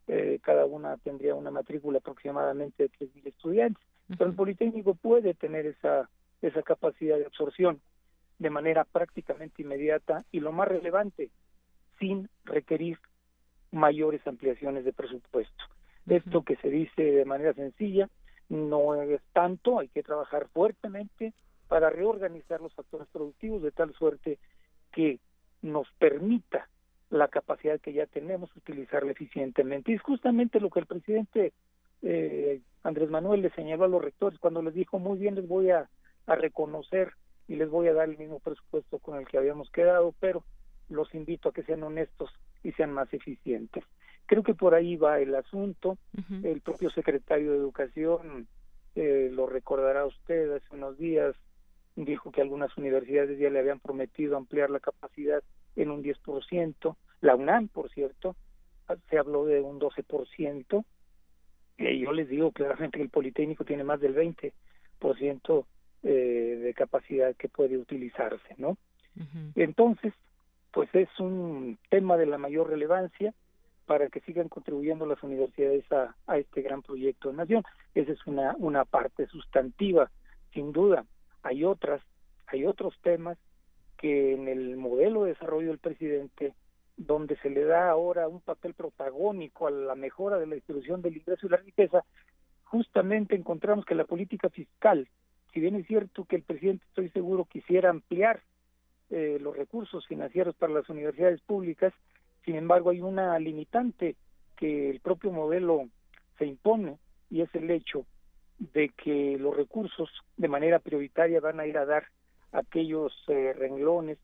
eh, cada una tendría una matrícula aproximadamente de 3.000 estudiantes. Pero el Politécnico puede tener esa, esa capacidad de absorción de manera prácticamente inmediata y lo más relevante, sin requerir mayores ampliaciones de presupuesto. Esto que se dice de manera sencilla no es tanto, hay que trabajar fuertemente para reorganizar los factores productivos de tal suerte que nos permita la capacidad que ya tenemos utilizarla eficientemente. Y es justamente lo que el presidente eh, Andrés Manuel le señaló a los rectores cuando les dijo, muy bien, les voy a, a reconocer y les voy a dar el mismo presupuesto con el que habíamos quedado, pero los invito a que sean honestos y sean más eficientes. Creo que por ahí va el asunto. El propio secretario de Educación, eh, lo recordará usted, hace unos días dijo que algunas universidades ya le habían prometido ampliar la capacidad en un 10%, la UNAM, por cierto, se habló de un 12%, y yo les digo claramente que el Politécnico tiene más del 20% eh, de capacidad que puede utilizarse, ¿no? Entonces, pues es un tema de la mayor relevancia para que sigan contribuyendo las universidades a, a este gran proyecto de nación. Esa es una, una parte sustantiva, sin duda hay otras, hay otros temas que en el modelo de desarrollo del presidente, donde se le da ahora un papel protagónico a la mejora de la distribución del ingreso y la riqueza, justamente encontramos que la política fiscal, si bien es cierto que el presidente, estoy seguro, quisiera ampliar eh, los recursos financieros para las universidades públicas, sin embargo hay una limitante que el propio modelo se impone y es el hecho de que los recursos de manera prioritaria van a ir a dar aquellos eh, renglones,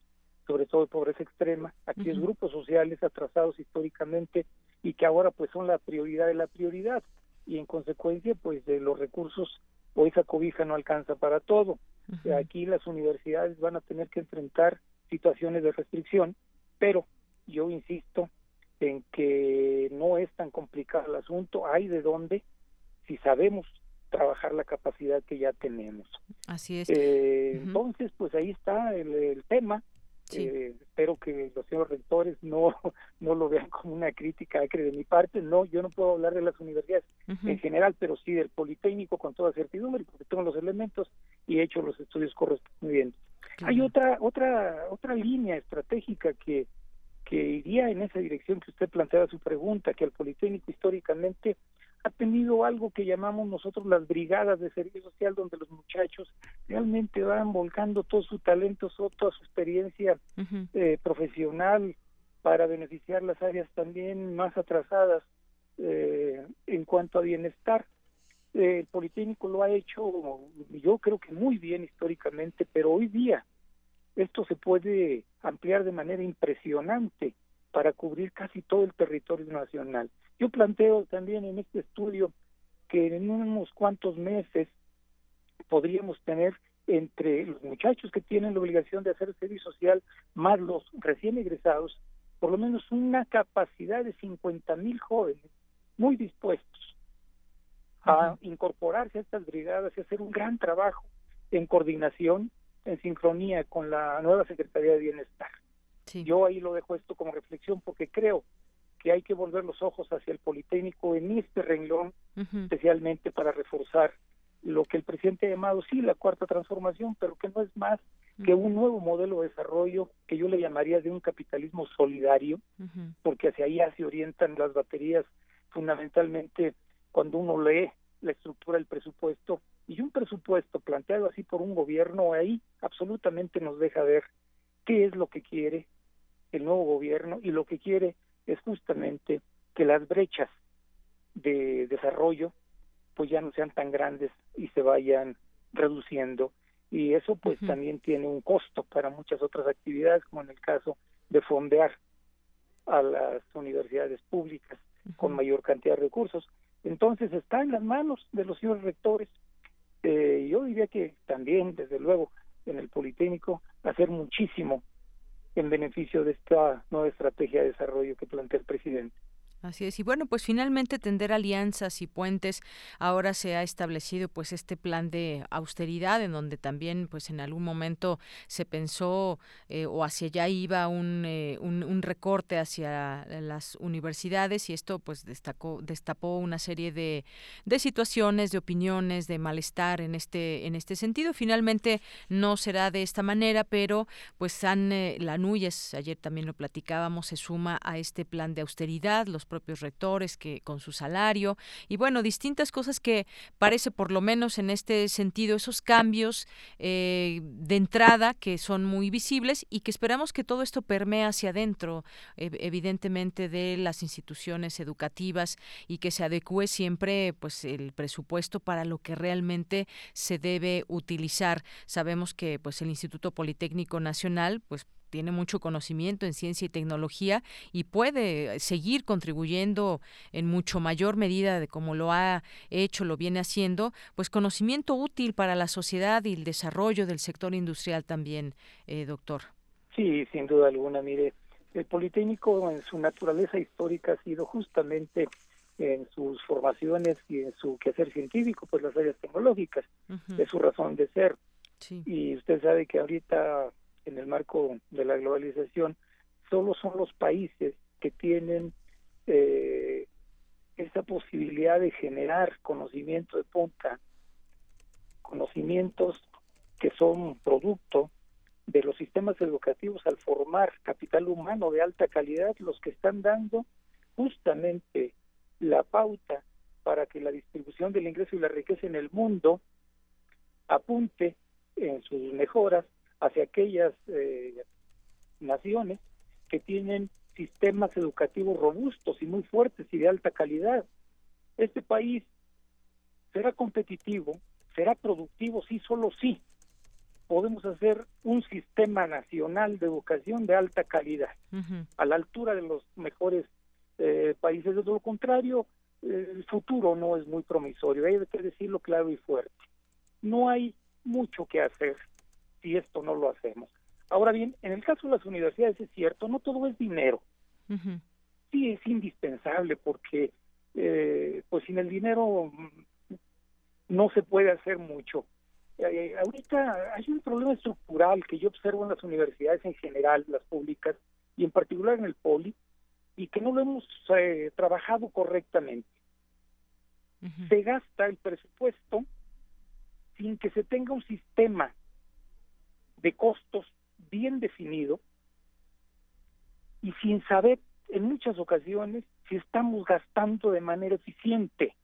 sobre todo de pobreza extrema, aquellos grupos sociales atrasados históricamente y que ahora pues son la prioridad de la prioridad. Y en consecuencia pues de los recursos o esa cobija no alcanza para todo. Aquí las universidades van a tener que enfrentar situaciones de restricción, pero yo insisto en que no es tan complicado el asunto, hay de dónde si sabemos trabajar la capacidad que ya tenemos. Así es. Eh, entonces, pues ahí está el, tema. Eh, espero que los señores rectores no, no lo vean como una crítica de mi parte. No, yo no puedo hablar de las universidades en general, pero sí del Politécnico con toda certidumbre, porque tengo los elementos y he hecho los estudios correspondientes. Hay otra otra otra línea estratégica que que iría en esa dirección que usted planteaba su pregunta, que el Politécnico históricamente ha tenido algo que llamamos nosotros las brigadas de servicio social, donde los muchachos realmente van volcando todo su talento, toda su experiencia eh, profesional para beneficiar las áreas también más atrasadas eh, en cuanto a bienestar. Eh, el Politécnico lo ha hecho, yo creo que muy bien históricamente, pero hoy día esto se puede ampliar de manera impresionante para cubrir casi todo el territorio nacional. Yo planteo también en este estudio que en unos cuantos meses podríamos tener entre los muchachos que tienen la obligación de hacer servicio social más los recién egresados, por lo menos una capacidad de 50 mil jóvenes muy dispuestos a incorporarse a estas brigadas y hacer un gran trabajo en coordinación, en sincronía con la nueva Secretaría de Bienestar. Yo ahí lo dejo esto como reflexión porque creo que hay que volver los ojos hacia el Politécnico en este renglón, especialmente para reforzar lo que el presidente ha llamado, sí, la cuarta transformación, pero que no es más que un nuevo modelo de desarrollo que yo le llamaría de un capitalismo solidario, porque hacia allá se orientan las baterías fundamentalmente cuando uno lee la estructura del presupuesto y un presupuesto planteado así por un gobierno ahí absolutamente nos deja ver qué es lo que quiere el nuevo gobierno y lo que quiere es justamente que las brechas de desarrollo pues ya no sean tan grandes y se vayan reduciendo. Y eso pues también tiene un costo para muchas otras actividades como en el caso de fondear a las universidades públicas con mayor cantidad de recursos. Entonces está en las manos de los señores rectores eh, yo diría que también desde luego en el Politécnico hacer muchísimo en beneficio de esta nueva estrategia de desarrollo que plantea el presidente. Así es. Y bueno, pues finalmente tender alianzas y puentes. Ahora se ha establecido pues este plan de austeridad en donde también pues en algún momento se pensó eh, o hacia allá iba un, eh, un, un, recorte hacia las universidades y esto pues destacó, destapó una serie de, de situaciones, de opiniones, de malestar en este, en este sentido. Finalmente no será de esta manera, pero pues han, eh, la NUYES, ayer también lo platicábamos, se suma a este plan de austeridad. Los propios rectores que con su salario. Y bueno distintas cosas que parece por lo menos en este sentido esos cambios eh, de entrada que son muy visibles y que esperamos que todo esto permee hacia adentro evidentemente de las instituciones educativas y que se adecue siempre pues el presupuesto para lo que realmente se debe utilizar. Sabemos que pues el Instituto Politécnico Nacional pues tiene mucho conocimiento en ciencia y tecnología y puede seguir contribuyendo en mucho mayor medida de como lo ha hecho, lo viene haciendo, pues conocimiento útil para la sociedad y el desarrollo del sector industrial también, eh, doctor. Sí, sin duda alguna. Mire, el Politécnico en su naturaleza histórica ha sido justamente en sus formaciones y en su quehacer científico, pues las áreas tecnológicas, es su razón de ser. Y usted sabe que ahorita en el marco de la globalización, solo son los países que tienen eh, esa posibilidad de generar conocimiento de punta, conocimientos que son producto de los sistemas educativos al formar capital humano de alta calidad, los que están dando justamente la pauta para que la distribución del ingreso y la riqueza en el mundo apunte en sus mejoras hacia aquellas eh, naciones que tienen sistemas educativos robustos y muy fuertes y de alta calidad. Este país será competitivo, será productivo, sí, solo sí. Podemos hacer un sistema nacional de educación de alta calidad, a la altura de los mejores eh, países. De lo contrario, el futuro no es muy promisorio, hay que decirlo claro y fuerte. No hay mucho que hacer si esto no lo hacemos. Ahora bien, en el caso de las universidades es cierto, no todo es dinero. Sí es indispensable porque eh, pues sin el dinero mm, no se puede hacer mucho. Eh, ahorita hay un problema estructural que yo observo en las universidades en general, las públicas, y en particular en el Poli, y que no lo hemos eh, trabajado correctamente. Se gasta el presupuesto sin que se tenga un sistema de costos bien definido y sin saber en muchas ocasiones si estamos gastando de manera eficiente,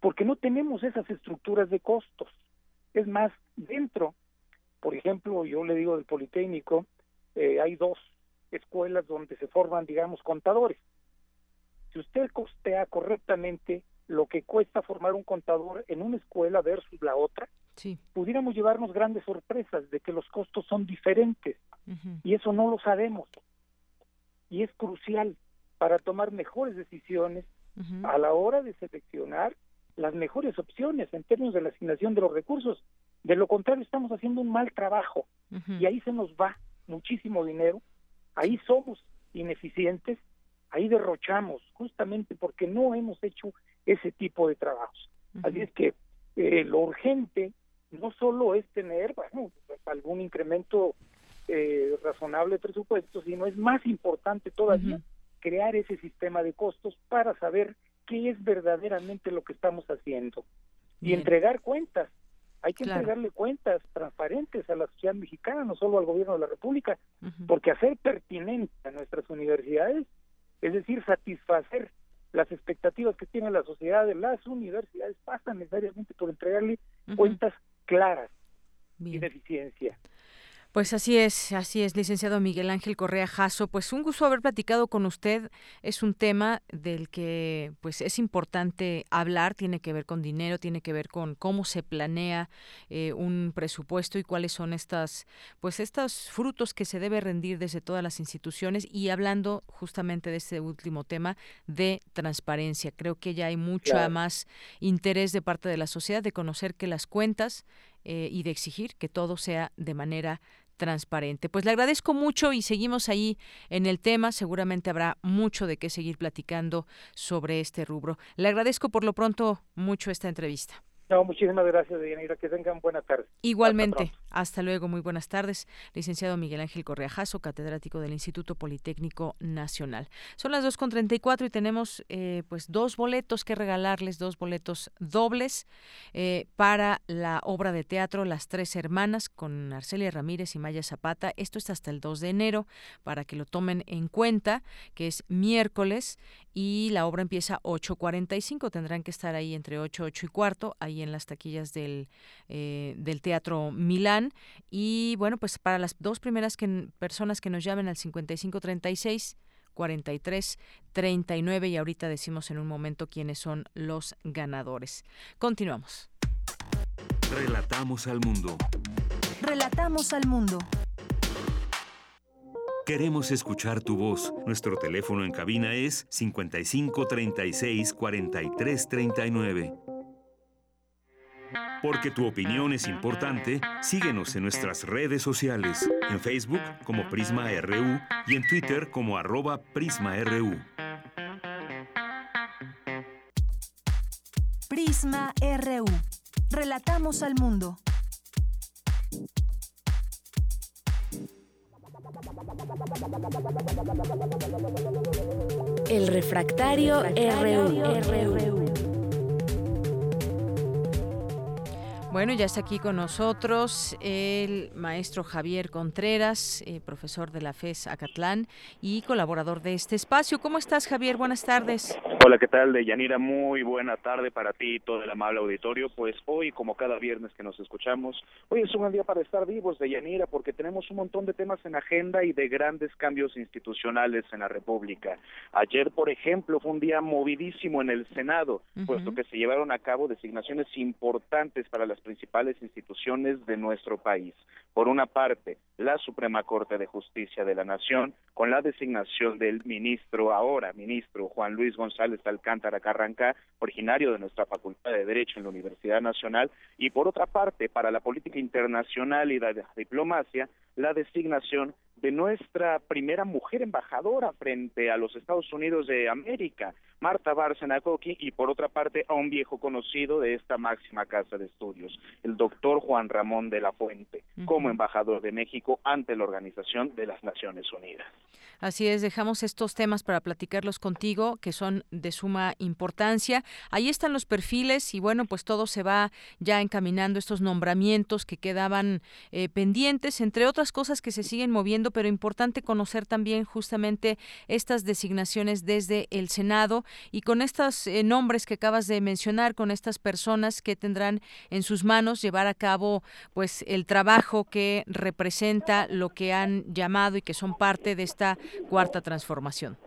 porque no tenemos esas estructuras de costos. Es más, dentro, por ejemplo, yo le digo del Politécnico, eh, hay dos escuelas donde se forman, digamos, contadores. Si usted costea correctamente lo que cuesta formar un contador en una escuela versus la otra, pudiéramos llevarnos grandes sorpresas de que los costos son diferentes y eso no lo sabemos. Y es crucial para tomar mejores decisiones a la hora de seleccionar las mejores opciones en términos de la asignación de los recursos. De lo contrario, estamos haciendo un mal trabajo y ahí se nos va muchísimo dinero ahí somos ineficientes, ahí derrochamos, justamente porque no hemos hecho ese tipo de trabajos. Así es que eh, lo urgente no solo es tener, bueno, algún incremento eh, razonable de presupuesto, sino es más importante todavía crear ese sistema de costos para saber qué es verdaderamente lo que estamos haciendo. Y entregar cuentas. Hay que entregarle cuentas transparentes a la sociedad mexicana, no solo al gobierno de la República, porque hacer pertinente a nuestras universidades, es decir, satisfacer las expectativas que tiene la sociedad de las universidades, pasa necesariamente por entregarle cuentas claras y de eficiencia. Pues así es, así es, licenciado Miguel Ángel Correa Jasso. Pues un gusto haber platicado con usted. Es un tema del que pues es importante hablar, tiene que ver con dinero, tiene que ver con cómo se planea eh, un presupuesto y cuáles son estas, pues estos frutos que se debe rendir desde todas las instituciones. Y hablando justamente de este último tema de transparencia, creo que ya hay mucho más interés de parte de la sociedad de conocer que las cuentas eh, y de exigir que todo sea de manera transparente. Pues le agradezco mucho y seguimos ahí en el tema. Seguramente habrá mucho de qué seguir platicando sobre este rubro. Le agradezco por lo pronto mucho esta entrevista. No, muchísimas gracias, Diana. Que tengan buena tarde. Igualmente. Hasta, luego. Muy buenas tardes. Licenciado Miguel Ángel Correajazo, catedrático del Instituto Politécnico Nacional. Son las 2.34 y tenemos eh, pues dos boletos que regalarles, dos boletos dobles eh, para la obra de teatro Las Tres Hermanas con Arcelia Ramírez y Maya Zapata. Esto está hasta el 2 de enero para que lo tomen en cuenta, que es miércoles y la obra empieza 8.45. Tendrán que estar ahí entre 8, 8 y cuarto, ahí en las taquillas del, eh, del Teatro Milán. Y bueno, pues para las dos primeras que, personas que nos llamen al 5536. 43 39 y ahorita decimos en un momento quiénes son los ganadores. Continuamos. Relatamos al mundo. Relatamos al mundo. Queremos escuchar tu voz. Nuestro teléfono en cabina es 55 36 43 39. Porque tu opinión es importante, síguenos en nuestras redes sociales, en Facebook como Prisma RU y en Twitter como arroba PrismaRU. Prisma RU. Relatamos al mundo. El refractario, RU. Bueno, ya está aquí con nosotros el maestro Javier Contreras, eh, profesor de la FES Acatlán y colaborador de este espacio. ¿Cómo estás, Javier? Buenas tardes. Hola, ¿qué tal? De Yanira, muy buena tarde para ti y todo el amable auditorio. Pues hoy, como cada viernes que nos escuchamos, hoy es un buen día para estar vivos de Yanira porque tenemos un montón de temas en agenda y de grandes cambios institucionales en la República. Ayer, por ejemplo, fue un día movidísimo en el Senado, puesto que se llevaron a cabo designaciones importantes para las principales instituciones de nuestro país. Por una parte, la Suprema Corte de Justicia de la Nación, con la designación del ministro, ahora ministro Juan Luis González Alcántara Carranca, originario de nuestra Facultad de Derecho en la Universidad Nacional, y por otra parte, para la política internacional y la diplomacia, la designación de nuestra primera mujer embajadora frente a los Estados Unidos de América, Marta Bárcena Coqui, y por otra parte a un viejo conocido de esta máxima casa de estudios, el doctor Juan Ramón de la Fuente, como embajador de México ante la Organización de las Naciones Unidas. Así es, dejamos estos temas para platicarlos contigo, que son de suma importancia. Ahí están los perfiles y bueno, pues todo se va ya encaminando estos nombramientos que quedaban eh, pendientes, entre otras cosas que se siguen moviendo, pero importante conocer también justamente estas designaciones desde el Senado y con estos eh, nombres que acabas de mencionar, con estas personas que tendrán en sus manos llevar a cabo pues el trabajo que representa lo que han llamado y que son parte de esta cuarta transformación.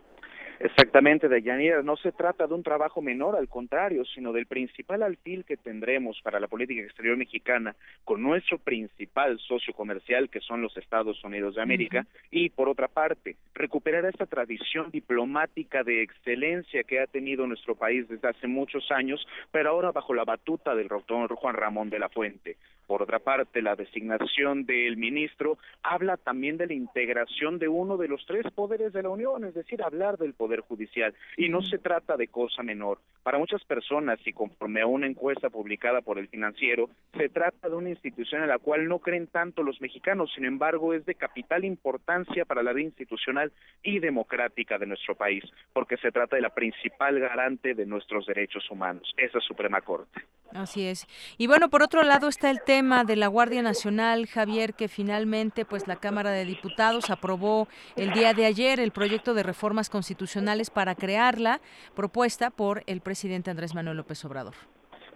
Exactamente, Deyanira, no se trata de un trabajo menor, al contrario, sino del principal alfil que tendremos para la política exterior mexicana con nuestro principal socio comercial, que son los Estados Unidos de América, y por otra parte, recuperar esta tradición diplomática de excelencia que ha tenido nuestro país desde hace muchos años, pero ahora bajo la batuta del doctor Juan Ramón de la Fuente. Por otra parte, la designación del ministro habla también de la integración de uno de los tres poderes de la Unión, es decir, hablar del poder judicial. Y no se trata de cosa menor. Para muchas personas, y conforme a una encuesta publicada por el financiero, se trata de una institución en la cual no creen tanto los mexicanos, sin embargo, es de capital importancia para la vida institucional y democrática de nuestro país, porque se trata de la principal garante de nuestros derechos humanos, esa Suprema Corte. Así es. Y bueno, por otro lado está el tema de la Guardia Nacional, Javier, que finalmente pues la Cámara de Diputados aprobó el día de ayer el proyecto de reformas constitucionales para crearla, propuesta por el presidente Andrés Manuel López Obrador.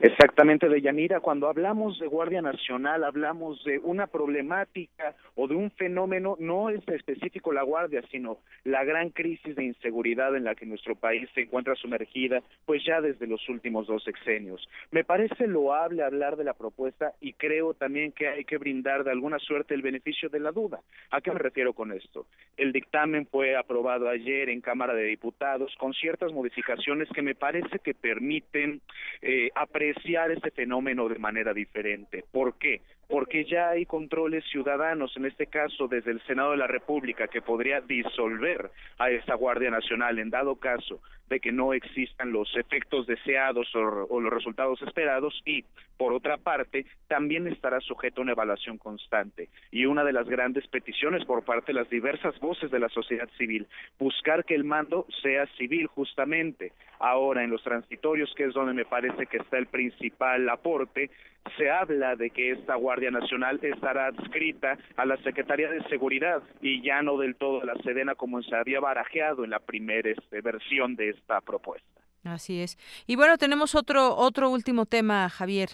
Exactamente, de Yanira, cuando hablamos de Guardia Nacional, hablamos de una problemática o de un fenómeno, no es específico la Guardia, sino la gran crisis de inseguridad en la que nuestro país se encuentra sumergida, pues ya desde los últimos dos sexenios. Me parece loable hablar de la propuesta y creo también que hay que brindar de alguna suerte el beneficio de la duda. ¿A qué me refiero con esto? El dictamen fue aprobado ayer en Cámara de Diputados con ciertas modificaciones que me parece que permiten eh, apreciar este fenómeno de manera diferente. ¿Por qué? Porque ya hay controles ciudadanos, en este caso desde el Senado de la República, que podría disolver a esa Guardia Nacional en dado caso de que no existan los efectos deseados o, los resultados esperados y, por otra parte, también estará sujeto a una evaluación constante. Y una de las grandes peticiones por parte de las diversas voces de la sociedad civil, buscar que el mando sea civil justamente. Ahora, en los transitorios, que es donde me parece que está el principal aporte, se habla de que esta Guardia Nacional estará adscrita a la Secretaría de Seguridad y ya no del todo a la Sedena como se había barajeado en la primera este, versión de esta propuesta. Así es. Y bueno, tenemos otro otro último tema, Javier.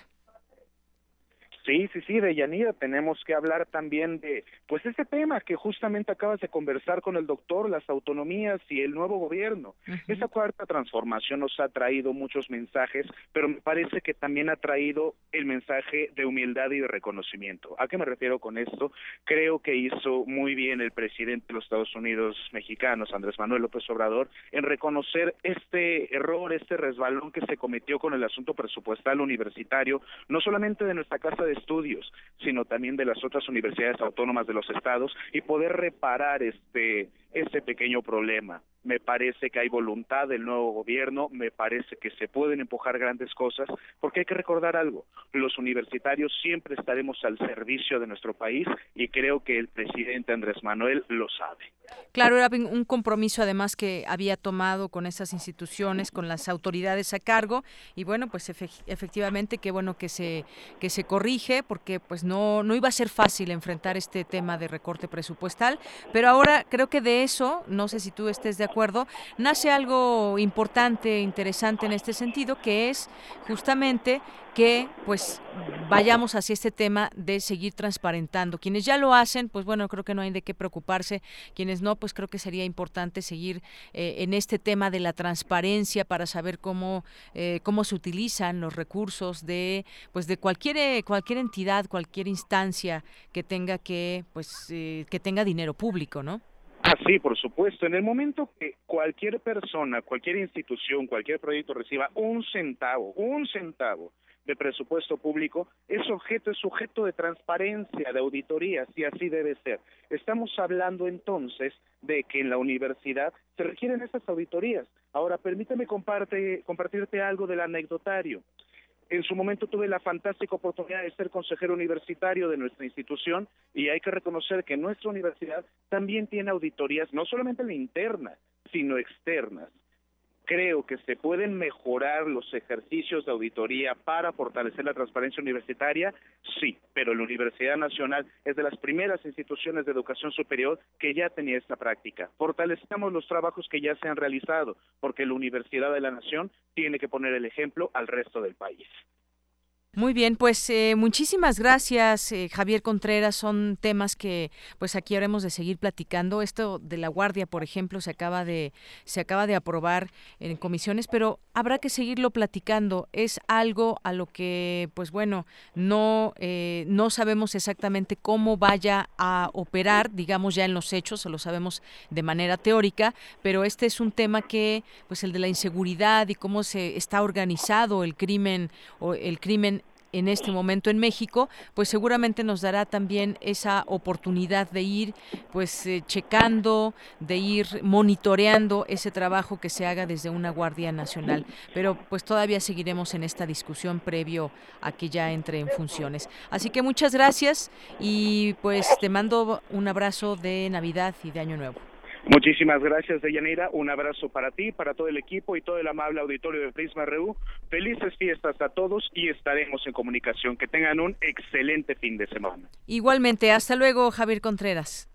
Sí, sí, sí, de Yanira tenemos que hablar también de, pues ese tema que justamente acabas de conversar con el doctor, las autonomías y el nuevo gobierno. Esa cuarta transformación nos ha traído muchos mensajes, pero me parece que también ha traído el mensaje de humildad y de reconocimiento. ¿A qué me refiero con esto? Creo que hizo muy bien el presidente de los Estados Unidos mexicanos, Andrés Manuel López Obrador, en reconocer este error, este resbalón que se cometió con el asunto presupuestal universitario, no solamente de nuestra Casa de estudios, sino también de las otras universidades autónomas de los estados y poder reparar este ese pequeño problema. Me parece que hay voluntad del nuevo gobierno, me parece que se pueden empujar grandes cosas, porque hay que recordar algo, los universitarios siempre estaremos al servicio de nuestro país y creo que el presidente Andrés Manuel lo sabe. Claro, era un compromiso además que había tomado con esas instituciones, con las autoridades a cargo y bueno, pues efectivamente qué bueno que se que se corrige porque pues no no iba a ser fácil enfrentar este tema de recorte presupuestal, pero ahora creo que de eso, no sé si tú estés de acuerdo, nace algo importante, interesante en este sentido, que es justamente que pues vayamos hacia este tema de seguir transparentando. Quienes ya lo hacen, pues bueno, creo que no hay de qué preocuparse. Quienes no, pues creo que sería importante seguir eh, en este tema de la transparencia para saber cómo eh, cómo se utilizan los recursos de pues de cualquier eh, cualquier entidad, cualquier instancia que tenga que pues que tenga dinero público, ¿no? Sí, por supuesto. En el momento que cualquier persona, cualquier institución, cualquier proyecto reciba un centavo, un centavo de presupuesto público es objeto, es sujeto de transparencia, de auditoría, si así debe ser. Estamos hablando entonces de que en la universidad se requieren esas auditorías. Ahora, permíteme comparte, compartirte algo del anecdotario. En su momento tuve la fantástica oportunidad de ser consejero universitario de nuestra institución y hay que reconocer que nuestra universidad también tiene auditorías, no solamente la interna, sino externas creo que se pueden mejorar los ejercicios de auditoría para fortalecer la transparencia universitaria, sí, pero la Universidad Nacional es de las primeras instituciones de educación superior que ya tenía esta práctica. Fortalecemos los trabajos que ya se han realizado, porque la Universidad de la Nación tiene que poner el ejemplo al resto del país. Muy bien, pues eh, muchísimas gracias, eh, Javier Contreras. Son temas que, pues aquí habremos de seguir platicando. Esto de la guardia, por ejemplo, se acaba de se acaba de aprobar en comisiones, pero habrá que seguirlo platicando. Es algo a lo que, pues bueno, no eh, no sabemos exactamente cómo vaya a operar, digamos ya en los hechos, o lo sabemos de manera teórica, pero este es un tema que, pues el de la inseguridad y cómo se está organizado el crimen o el crimen en este momento en México, pues seguramente nos dará también esa oportunidad de ir pues eh, checando, de ir monitoreando ese trabajo que se haga desde una Guardia Nacional. Pero pues todavía seguiremos en esta discusión previo a que ya entre en funciones. Así que muchas gracias y pues te mando un abrazo de Navidad y de Año Nuevo. Muchísimas gracias, Deyanira. Un abrazo para ti, para todo el equipo y todo el amable auditorio de Prisma RU. Felices fiestas a todos y estaremos en comunicación. Que tengan un excelente fin de semana. Igualmente, hasta luego, Javier Contreras.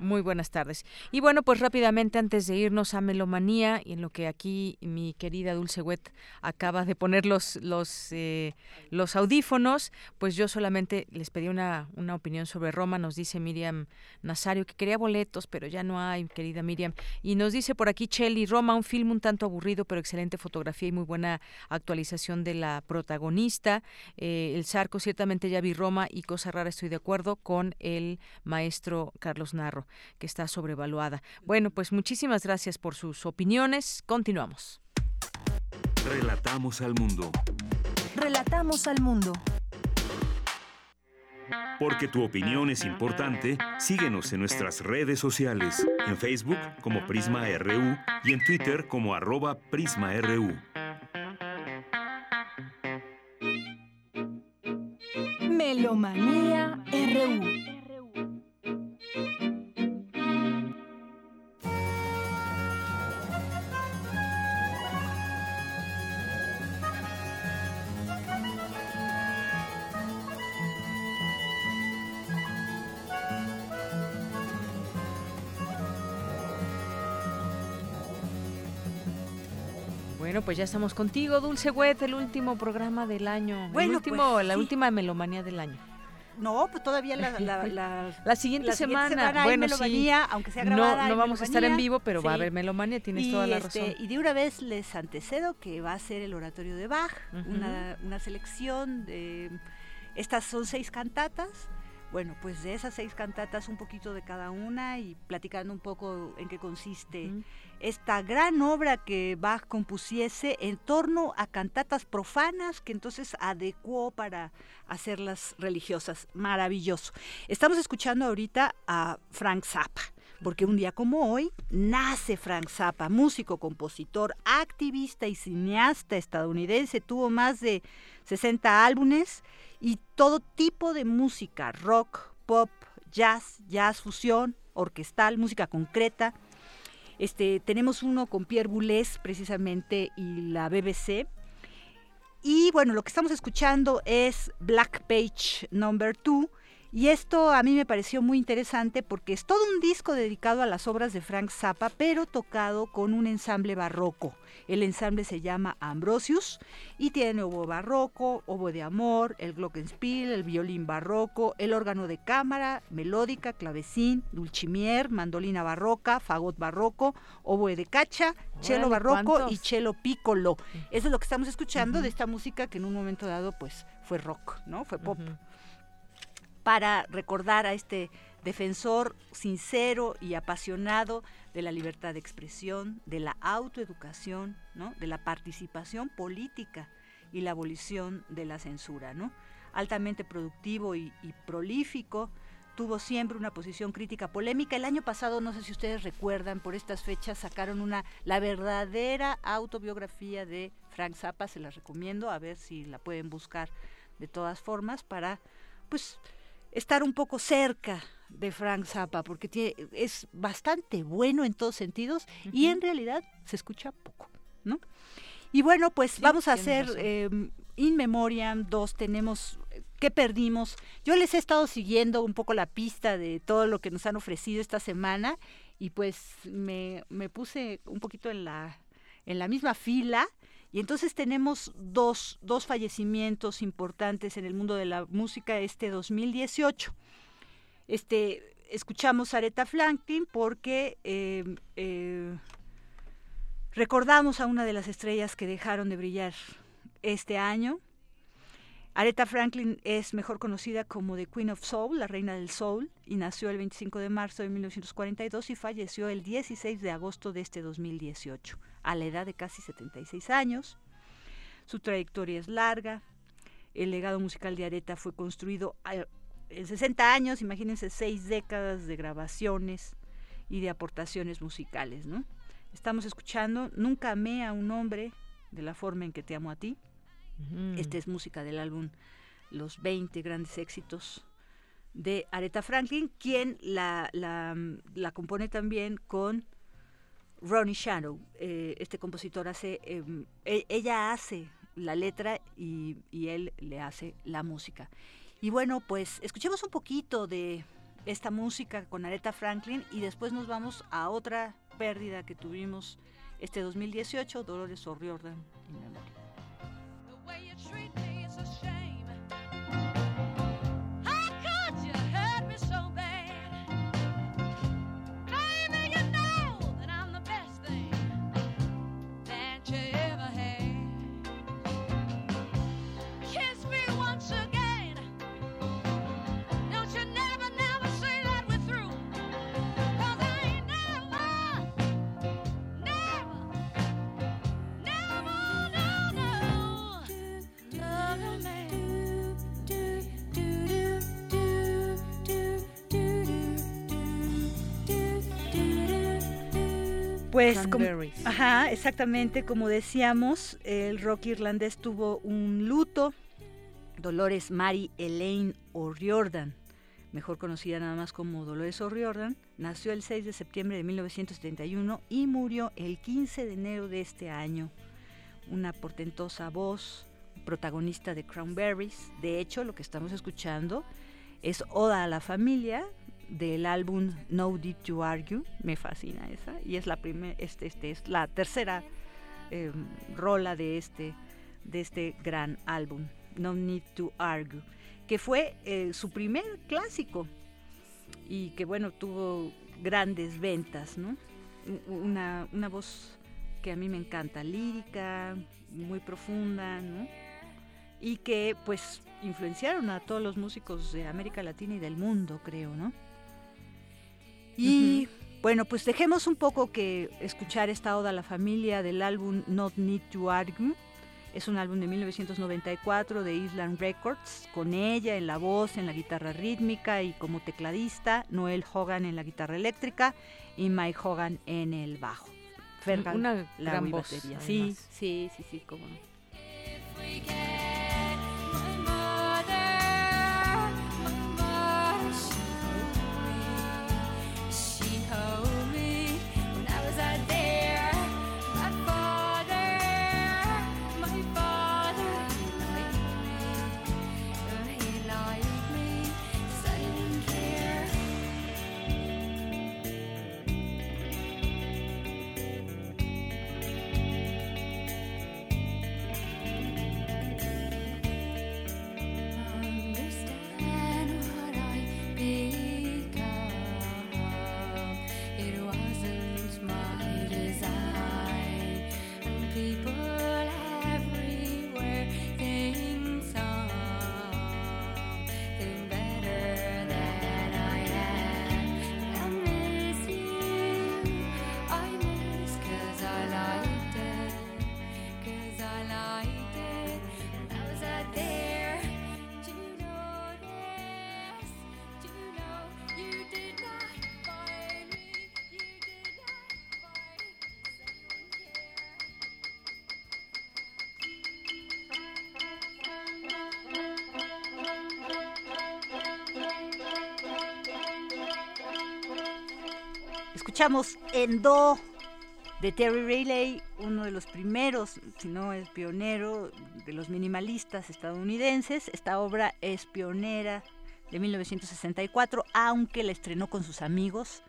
Muy buenas tardes. Y bueno, pues rápidamente antes de irnos a Melomanía, y en lo que aquí mi querida Dulce Wet acaba de poner los, los, eh, los audífonos, pues yo solamente les pedí una, una opinión sobre Roma. Nos dice Miriam Nazario que quería boletos, pero ya no hay, querida Miriam. Y nos dice por aquí Chelly, Roma, un film un tanto aburrido, pero excelente fotografía y muy buena actualización de la protagonista. Eh, el Zarco, ciertamente ya vi Roma y cosa rara, estoy de acuerdo con el maestro Carlos Narro que está sobrevaluada. Bueno, pues muchísimas gracias por sus opiniones. Continuamos. Relatamos al mundo. Relatamos al mundo. Porque tu opinión es importante, síguenos en nuestras redes sociales, en Facebook como Prisma RU y en Twitter como arroba PrismaRU. Melomanía RU. Bueno, pues ya estamos contigo, Dulce Wet, el último programa del año. Bueno, el último, pues, la sí. última melomanía del año. No, pues todavía la, la, la, La siguiente semana, bueno, melomanía, sí. aunque sea No- grabada. no vamos a estar en vivo, pero va a haber melomanía, tienes Y, toda la este, razón. Y de una vez les antecedo que va a ser el oratorio de Bach, una, una selección de... Estas son seis cantatas. Bueno, pues de esas seis cantatas un poquito de cada una y platicando un poco en qué consiste esta gran obra que Bach compusiese en torno a cantatas profanas que entonces adecuó para hacerlas religiosas. Maravilloso. Estamos escuchando ahorita a Frank Zappa. Porque un día como hoy nace Frank Zappa, músico, compositor, activista y cineasta estadounidense. Tuvo más de 60 álbumes y todo tipo de música, rock, pop, jazz, jazz fusión, orquestal, música concreta. Este, tenemos uno con Pierre Boulez precisamente y la BBC. Y bueno, lo que estamos escuchando es Black Page Number 2 Y esto a mí me pareció muy interesante porque es todo un disco dedicado a las obras de Frank Zappa, pero tocado con un ensamble barroco. El ensamble se llama Ambrosius y tiene oboe barroco, oboe de amor, el glockenspiel, el violín barroco, el órgano de cámara, melódica, clavecín, dulcimier, mandolina barroca, fagot barroco, oboe de cacha, cello barroco y cello piccolo. Eso es lo que estamos escuchando de esta música que en un momento dado pues fue rock, ¿no? Fue pop para recordar a este defensor sincero y apasionado de la libertad de expresión, de la autoeducación, ¿no? de la participación política y la abolición de la censura. ¿no? Altamente productivo y, prolífico, tuvo siempre una posición crítica polémica. El año pasado, no sé si ustedes recuerdan, por estas fechas sacaron una la verdadera autobiografía de Frank Zappa, se las recomiendo, a ver si la pueden buscar de todas formas para pues estar un poco cerca de Frank Zappa, porque tiene, es bastante bueno en todos sentidos y en realidad se escucha poco, ¿no? Y bueno, pues vamos a hacer eh, In Memoriam 2, tenemos ¿Qué perdimos? Yo les he estado siguiendo un poco la pista de todo lo que nos han ofrecido esta semana y pues me, me puse un poquito en la, en la misma fila y entonces tenemos dos, dos fallecimientos importantes en el mundo de la música este 2018. Este, escuchamos a Aretha Franklin porque eh, eh, recordamos a una de las estrellas que dejaron de brillar este año. Aretha Franklin es mejor conocida como The Queen of Soul, la reina del soul, y nació el 25 de marzo de 1942 y falleció el 16 de agosto de este 2018 a la edad de casi 76 años. Su trayectoria es larga. El legado musical de Areta fue construido en 60 años, imagínense seis décadas de grabaciones y de aportaciones musicales, ¿no? Estamos escuchando Nunca amé a un hombre de la forma en que te amo a ti. Esta es música del álbum Los 20 grandes éxitos de Aretha Franklin, quien la, la, la compone también con Ronnie Shadow, eh, este compositor hace, em, e, ella hace la letra y, él le hace la música. Y bueno, pues escuchemos un poquito de esta música con Aretha Franklin y después nos vamos a otra pérdida que tuvimos este 2018, Dolores O'Riordan Pues, ajá, exactamente, como decíamos, el rock irlandés tuvo un luto. Dolores Mary Elaine O'Riordan, mejor conocida nada más como Dolores O'Riordan, nació el 6 de septiembre de 1971 y murió el 15 de enero de este año. Una portentosa voz, protagonista de Cranberries. De hecho, lo que estamos escuchando es Oda a la familia del álbum No Did You Argue, me fascina esa, y es la primer, este, este es la tercera em, rola de este, de este gran álbum, No Need to Argue, que fue eh, su primer clásico y que bueno, tuvo grandes ventas, ¿no? Una, una voz que a mí me encanta, lírica, muy profunda, ¿no? Y que pues influenciaron a todos los músicos de América Latina y del mundo, creo, ¿no? Y bueno, pues dejemos un poco que escuchar esta oda a la familia del álbum Not Need to Argue. Es un álbum de 1994 de Island Records, con ella en la voz, en la guitarra rítmica y como tecladista, Noel Hogan en la guitarra eléctrica y Mike Hogan en el bajo. Fergal, Una gran voz. Sí, sí, sí, sí, cómo no. Escuchamos en Do de Terry Riley, uno de los primeros, si no el pionero de los minimalistas estadounidenses. Esta obra es pionera de 1964, aunque la estrenó con sus amigos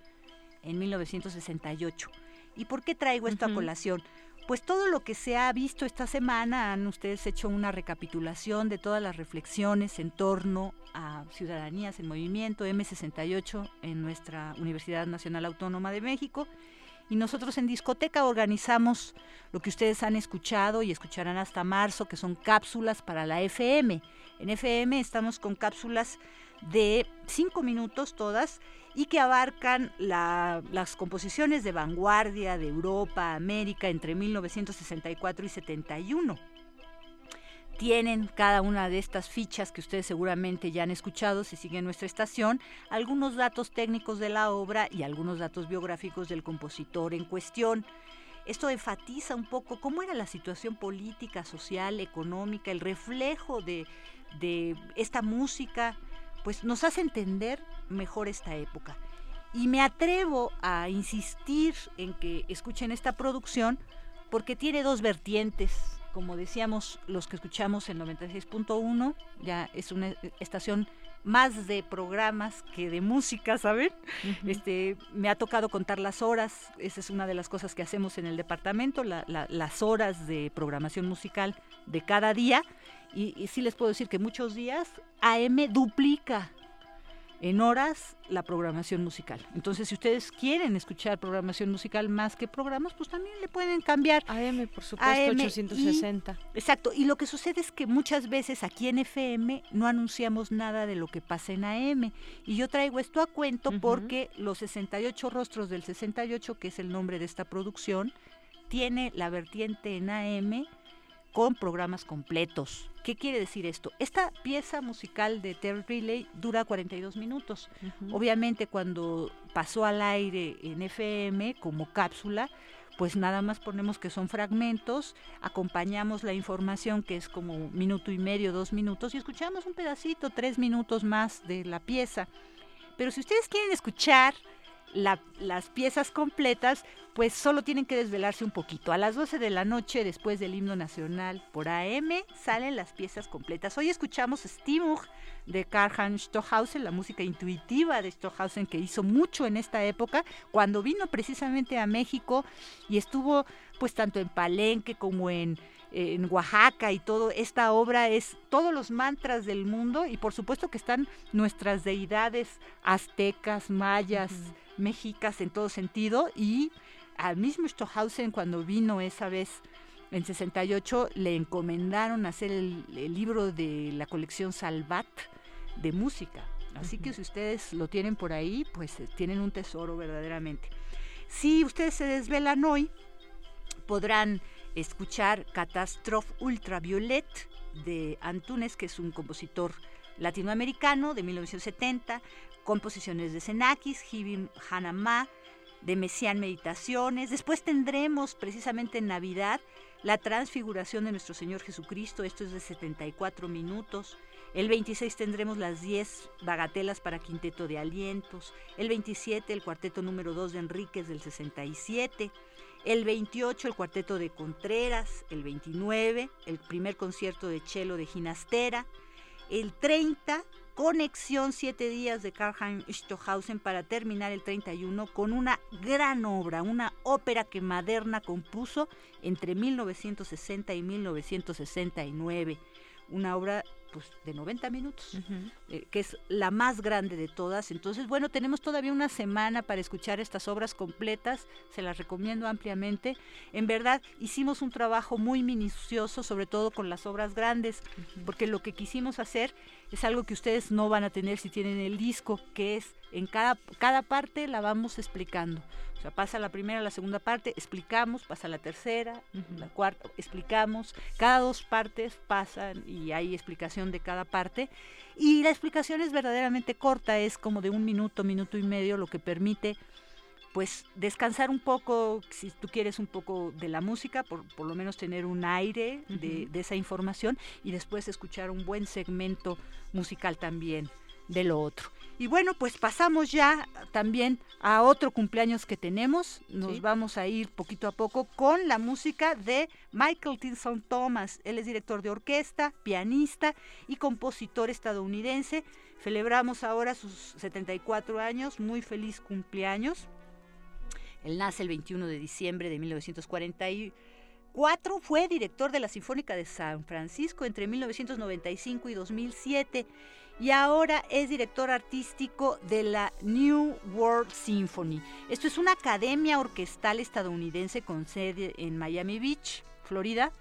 en 1968. ¿Y por qué traigo esto a colación? Pues todo lo que se ha visto esta semana, han ustedes hecho una recapitulación de todas las reflexiones en torno a Ciudadanías en Movimiento, M68, en nuestra Universidad Nacional Autónoma de México. Y nosotros en Discoteca organizamos lo que ustedes han escuchado y escucharán hasta marzo, que son cápsulas para la FM. En FM estamos con cápsulas de cinco minutos todas y que abarcan las composiciones de vanguardia de Europa, América entre 1964 y 71 tienen cada una de estas fichas que ustedes seguramente ya han escuchado si siguen nuestra estación, algunos datos técnicos de la obra y algunos datos biográficos del compositor en cuestión. Esto enfatiza un poco cómo era la situación política, social, económica, el reflejo de esta música, pues nos hace entender mejor esta época. Y me atrevo a insistir en que escuchen esta producción porque tiene dos vertientes como decíamos, los que escuchamos el 96.1, ya es una estación más de programas que de música, ¿saben? Este, me ha tocado contar las horas, esa es una de las cosas que hacemos en el departamento, las horas de programación musical de cada día. Y, y sí les puedo decir que muchos días AM duplica en horas la programación musical. Entonces, si ustedes quieren escuchar programación musical más que programas, pues también le pueden cambiar. AM, por supuesto, 860. exacto. Y lo que sucede es que muchas veces aquí en FM no anunciamos nada de lo que pasa en AM. Y yo traigo esto a cuento porque los 68 rostros del 68, que es el nombre de esta producción, tiene la vertiente en AM con programas completos. ¿Qué quiere decir esto? Esta pieza musical de Terry Riley dura 42 minutos. Obviamente cuando pasó al aire en FM como cápsula, pues nada más ponemos que son fragmentos, acompañamos la información que es como minuto y medio, dos minutos y escuchamos un pedacito, tres minutos más de la pieza. Pero si ustedes quieren escuchar las piezas completas, pues solo tienen que desvelarse un poquito. A las 12 de la noche, después del himno nacional por AM, salen las piezas completas. Hoy escuchamos Stimmung de Karl-Heinz la música intuitiva de Stohausen que hizo mucho en esta época, cuando vino precisamente a México y estuvo pues tanto en Palenque como en Oaxaca y todo, esta obra es todos los mantras del mundo y por supuesto que están nuestras deidades aztecas, mayas, mexicas en todo sentido y al mismo Stohausen cuando vino esa vez en 68 le encomendaron hacer el, libro de la colección Salvat de música. Así que si ustedes lo tienen por ahí, pues eh, tienen un tesoro verdaderamente. Si ustedes se desvelan hoy, podrán escuchar Catastrophe Ultraviolet de Antunes, que es un compositor latinoamericano de 1970, composiciones de Xenakis, Hibim Hanamá, de Mesián Meditaciones. Después tendremos precisamente en Navidad la transfiguración de nuestro Señor Jesucristo, esto es de 74 minutos. El 26 tendremos las 10 bagatelas para quinteto de alientos. El 27 el cuarteto número 2 de Enríquez del 67. El 28 el cuarteto de Contreras. El 29 el primer concierto de Chelo de Ginastera. El 30 Conexión Siete Días de Karl-Heinz Stohausen para terminar el 31 con una gran obra, una ópera que Maderna compuso entre 1960 y 1969. Una obra pues de 90 minutos, eh, que es la más grande de todas. Entonces, bueno, tenemos todavía una semana para escuchar estas obras completas, se las recomiendo ampliamente. En verdad, hicimos un trabajo muy minucioso, sobre todo con las obras grandes, porque lo que quisimos hacer es algo que ustedes no van a tener si tienen el disco, que es en cada, cada parte la vamos explicando. O sea, pasa la primera, la segunda parte, explicamos, pasa la tercera, la cuarta, explicamos. Cada dos partes pasan y hay explicación de cada parte. Y la explicación es verdaderamente corta, es como de un minuto, minuto y medio, lo que permite pues descansar un poco, si tú quieres un poco de la música, por, por lo menos tener un aire de, de, esa información y después escuchar un buen segmento musical también de lo otro. Y bueno, pues pasamos ya también a otro cumpleaños que tenemos. Nos vamos a ir poquito a poco con la música de Michael Tilson Thomas. Él es director de orquesta, pianista y compositor estadounidense. Celebramos ahora sus 74 años. Muy feliz cumpleaños. Él nace el 21 de diciembre de 1944. Fue director de la Sinfónica de San Francisco entre 1995 y 2007 y ahora es director artístico de la New World Symphony. Esto es una academia orquestal estadounidense con sede en Miami Beach, Florida,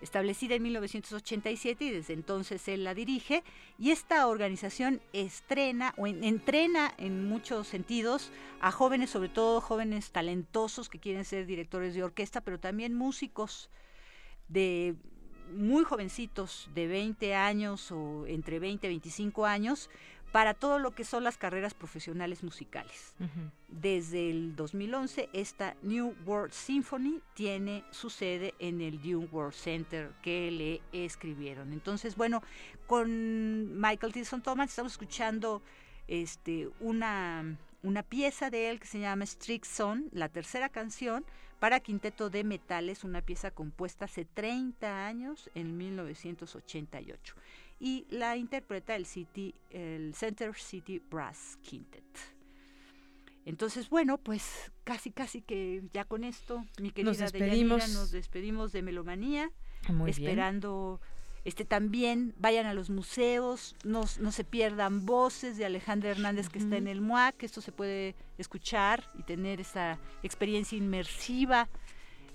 establecida en 1987 y desde entonces él la dirige. Y esta organización estrena o entrena en muchos sentidos a jóvenes, sobre todo jóvenes talentosos que quieren ser directores de orquesta, pero también músicos de muy jovencitos de 20 años o entre 20 y 25 años para todo lo que son las carreras profesionales musicales. Desde el 2011, esta New World Symphony tiene su sede en el New World Center que le escribieron. Entonces, bueno, con Michael Tilson Thomas estamos escuchando este, una, una pieza de él que se llama Strict Son, la tercera canción, para Quinteto de Metales, una pieza compuesta hace 30 años, en 1988. Y la interpreta el, City, el Center City Brass Quintet. Entonces, bueno, pues casi, casi que ya con esto, mi querida nos despedimos, nos despedimos de Melomanía, esperando este también vayan a los museos, no, no se pierdan voces de Alejandra Hernández que está en el MUAC, esto se puede escuchar y tener esa experiencia inmersiva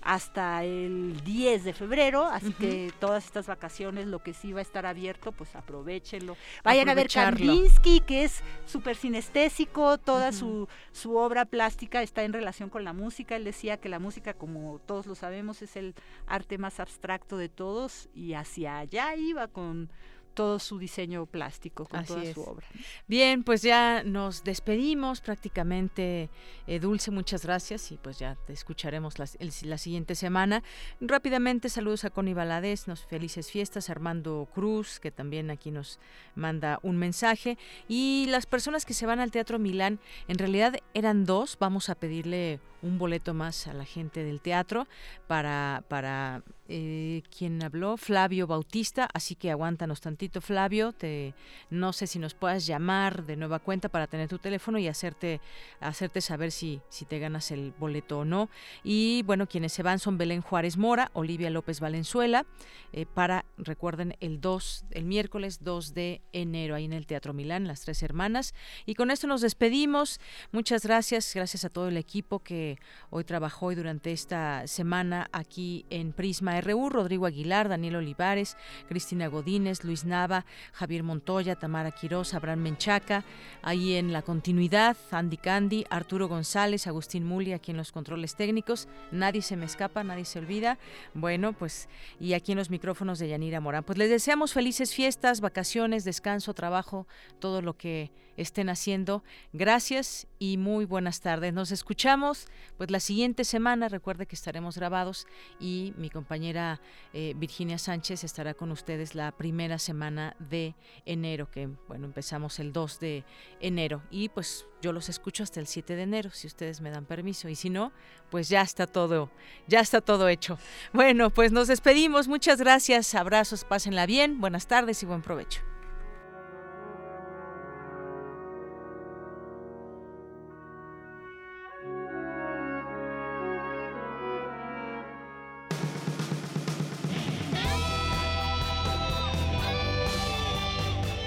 hasta el 10 de febrero, así que todas estas vacaciones, lo que sí va a estar abierto, pues aprovechenlo. Vayan a ver Kandinsky, que es súper sinestésico, toda su, su obra plástica está en relación con la música. Él decía que la música, como todos lo sabemos, es el arte más abstracto de todos y hacia allá iba con todo su diseño plástico, con toda su obra. Bien, pues ya nos despedimos prácticamente. Eh, Dulce, muchas gracias y pues ya te escucharemos la, la siguiente semana. Rápidamente, saludos a Connie Valadez, nos felices fiestas, Armando Cruz, que también aquí nos manda un mensaje. Y las personas que se van al Teatro Milán, en realidad eran dos, vamos a pedirle un boleto más a la gente del teatro para, para eh, quien habló, Flavio Bautista, así que aguántanos tantito, Flavio, te, no sé si nos puedas llamar de nueva cuenta para tener tu teléfono y hacerte, hacerte saber si, si te ganas el boleto o no. Y bueno, quienes se van son Belén Juárez Mora, Olivia López Valenzuela, eh, para, recuerden, el 2, el miércoles 2 de enero, ahí en el Teatro Milán, las tres hermanas. Y con esto nos despedimos. Muchas gracias, gracias a todo el equipo que hoy trabajó y durante esta semana aquí en Prisma RU, Rodrigo Aguilar, Daniel Olivares, Cristina Godínez, Luis Nava, Javier Montoya, Tamara Quiroz, Abraham Menchaca, ahí en la continuidad, Andy Candy, Arturo González, Agustín Muli, aquí en los controles técnicos, nadie se me escapa, nadie se olvida. Bueno, pues, y aquí en los micrófonos de Yanira Morán. Pues les deseamos felices fiestas, vacaciones, descanso, trabajo, todo lo que estén haciendo. Gracias y muy buenas tardes. Nos escuchamos pues la siguiente semana. Recuerde que estaremos grabados y mi compañera eh, Virginia Sánchez estará con ustedes la primera semana de enero, que bueno, empezamos el 2 de enero y pues yo los escucho hasta el 7 de enero, si ustedes me dan permiso. Y si no, pues ya está todo, ya está todo hecho. Bueno, pues nos despedimos. Muchas gracias. Abrazos, pásenla bien. Buenas tardes y buen provecho.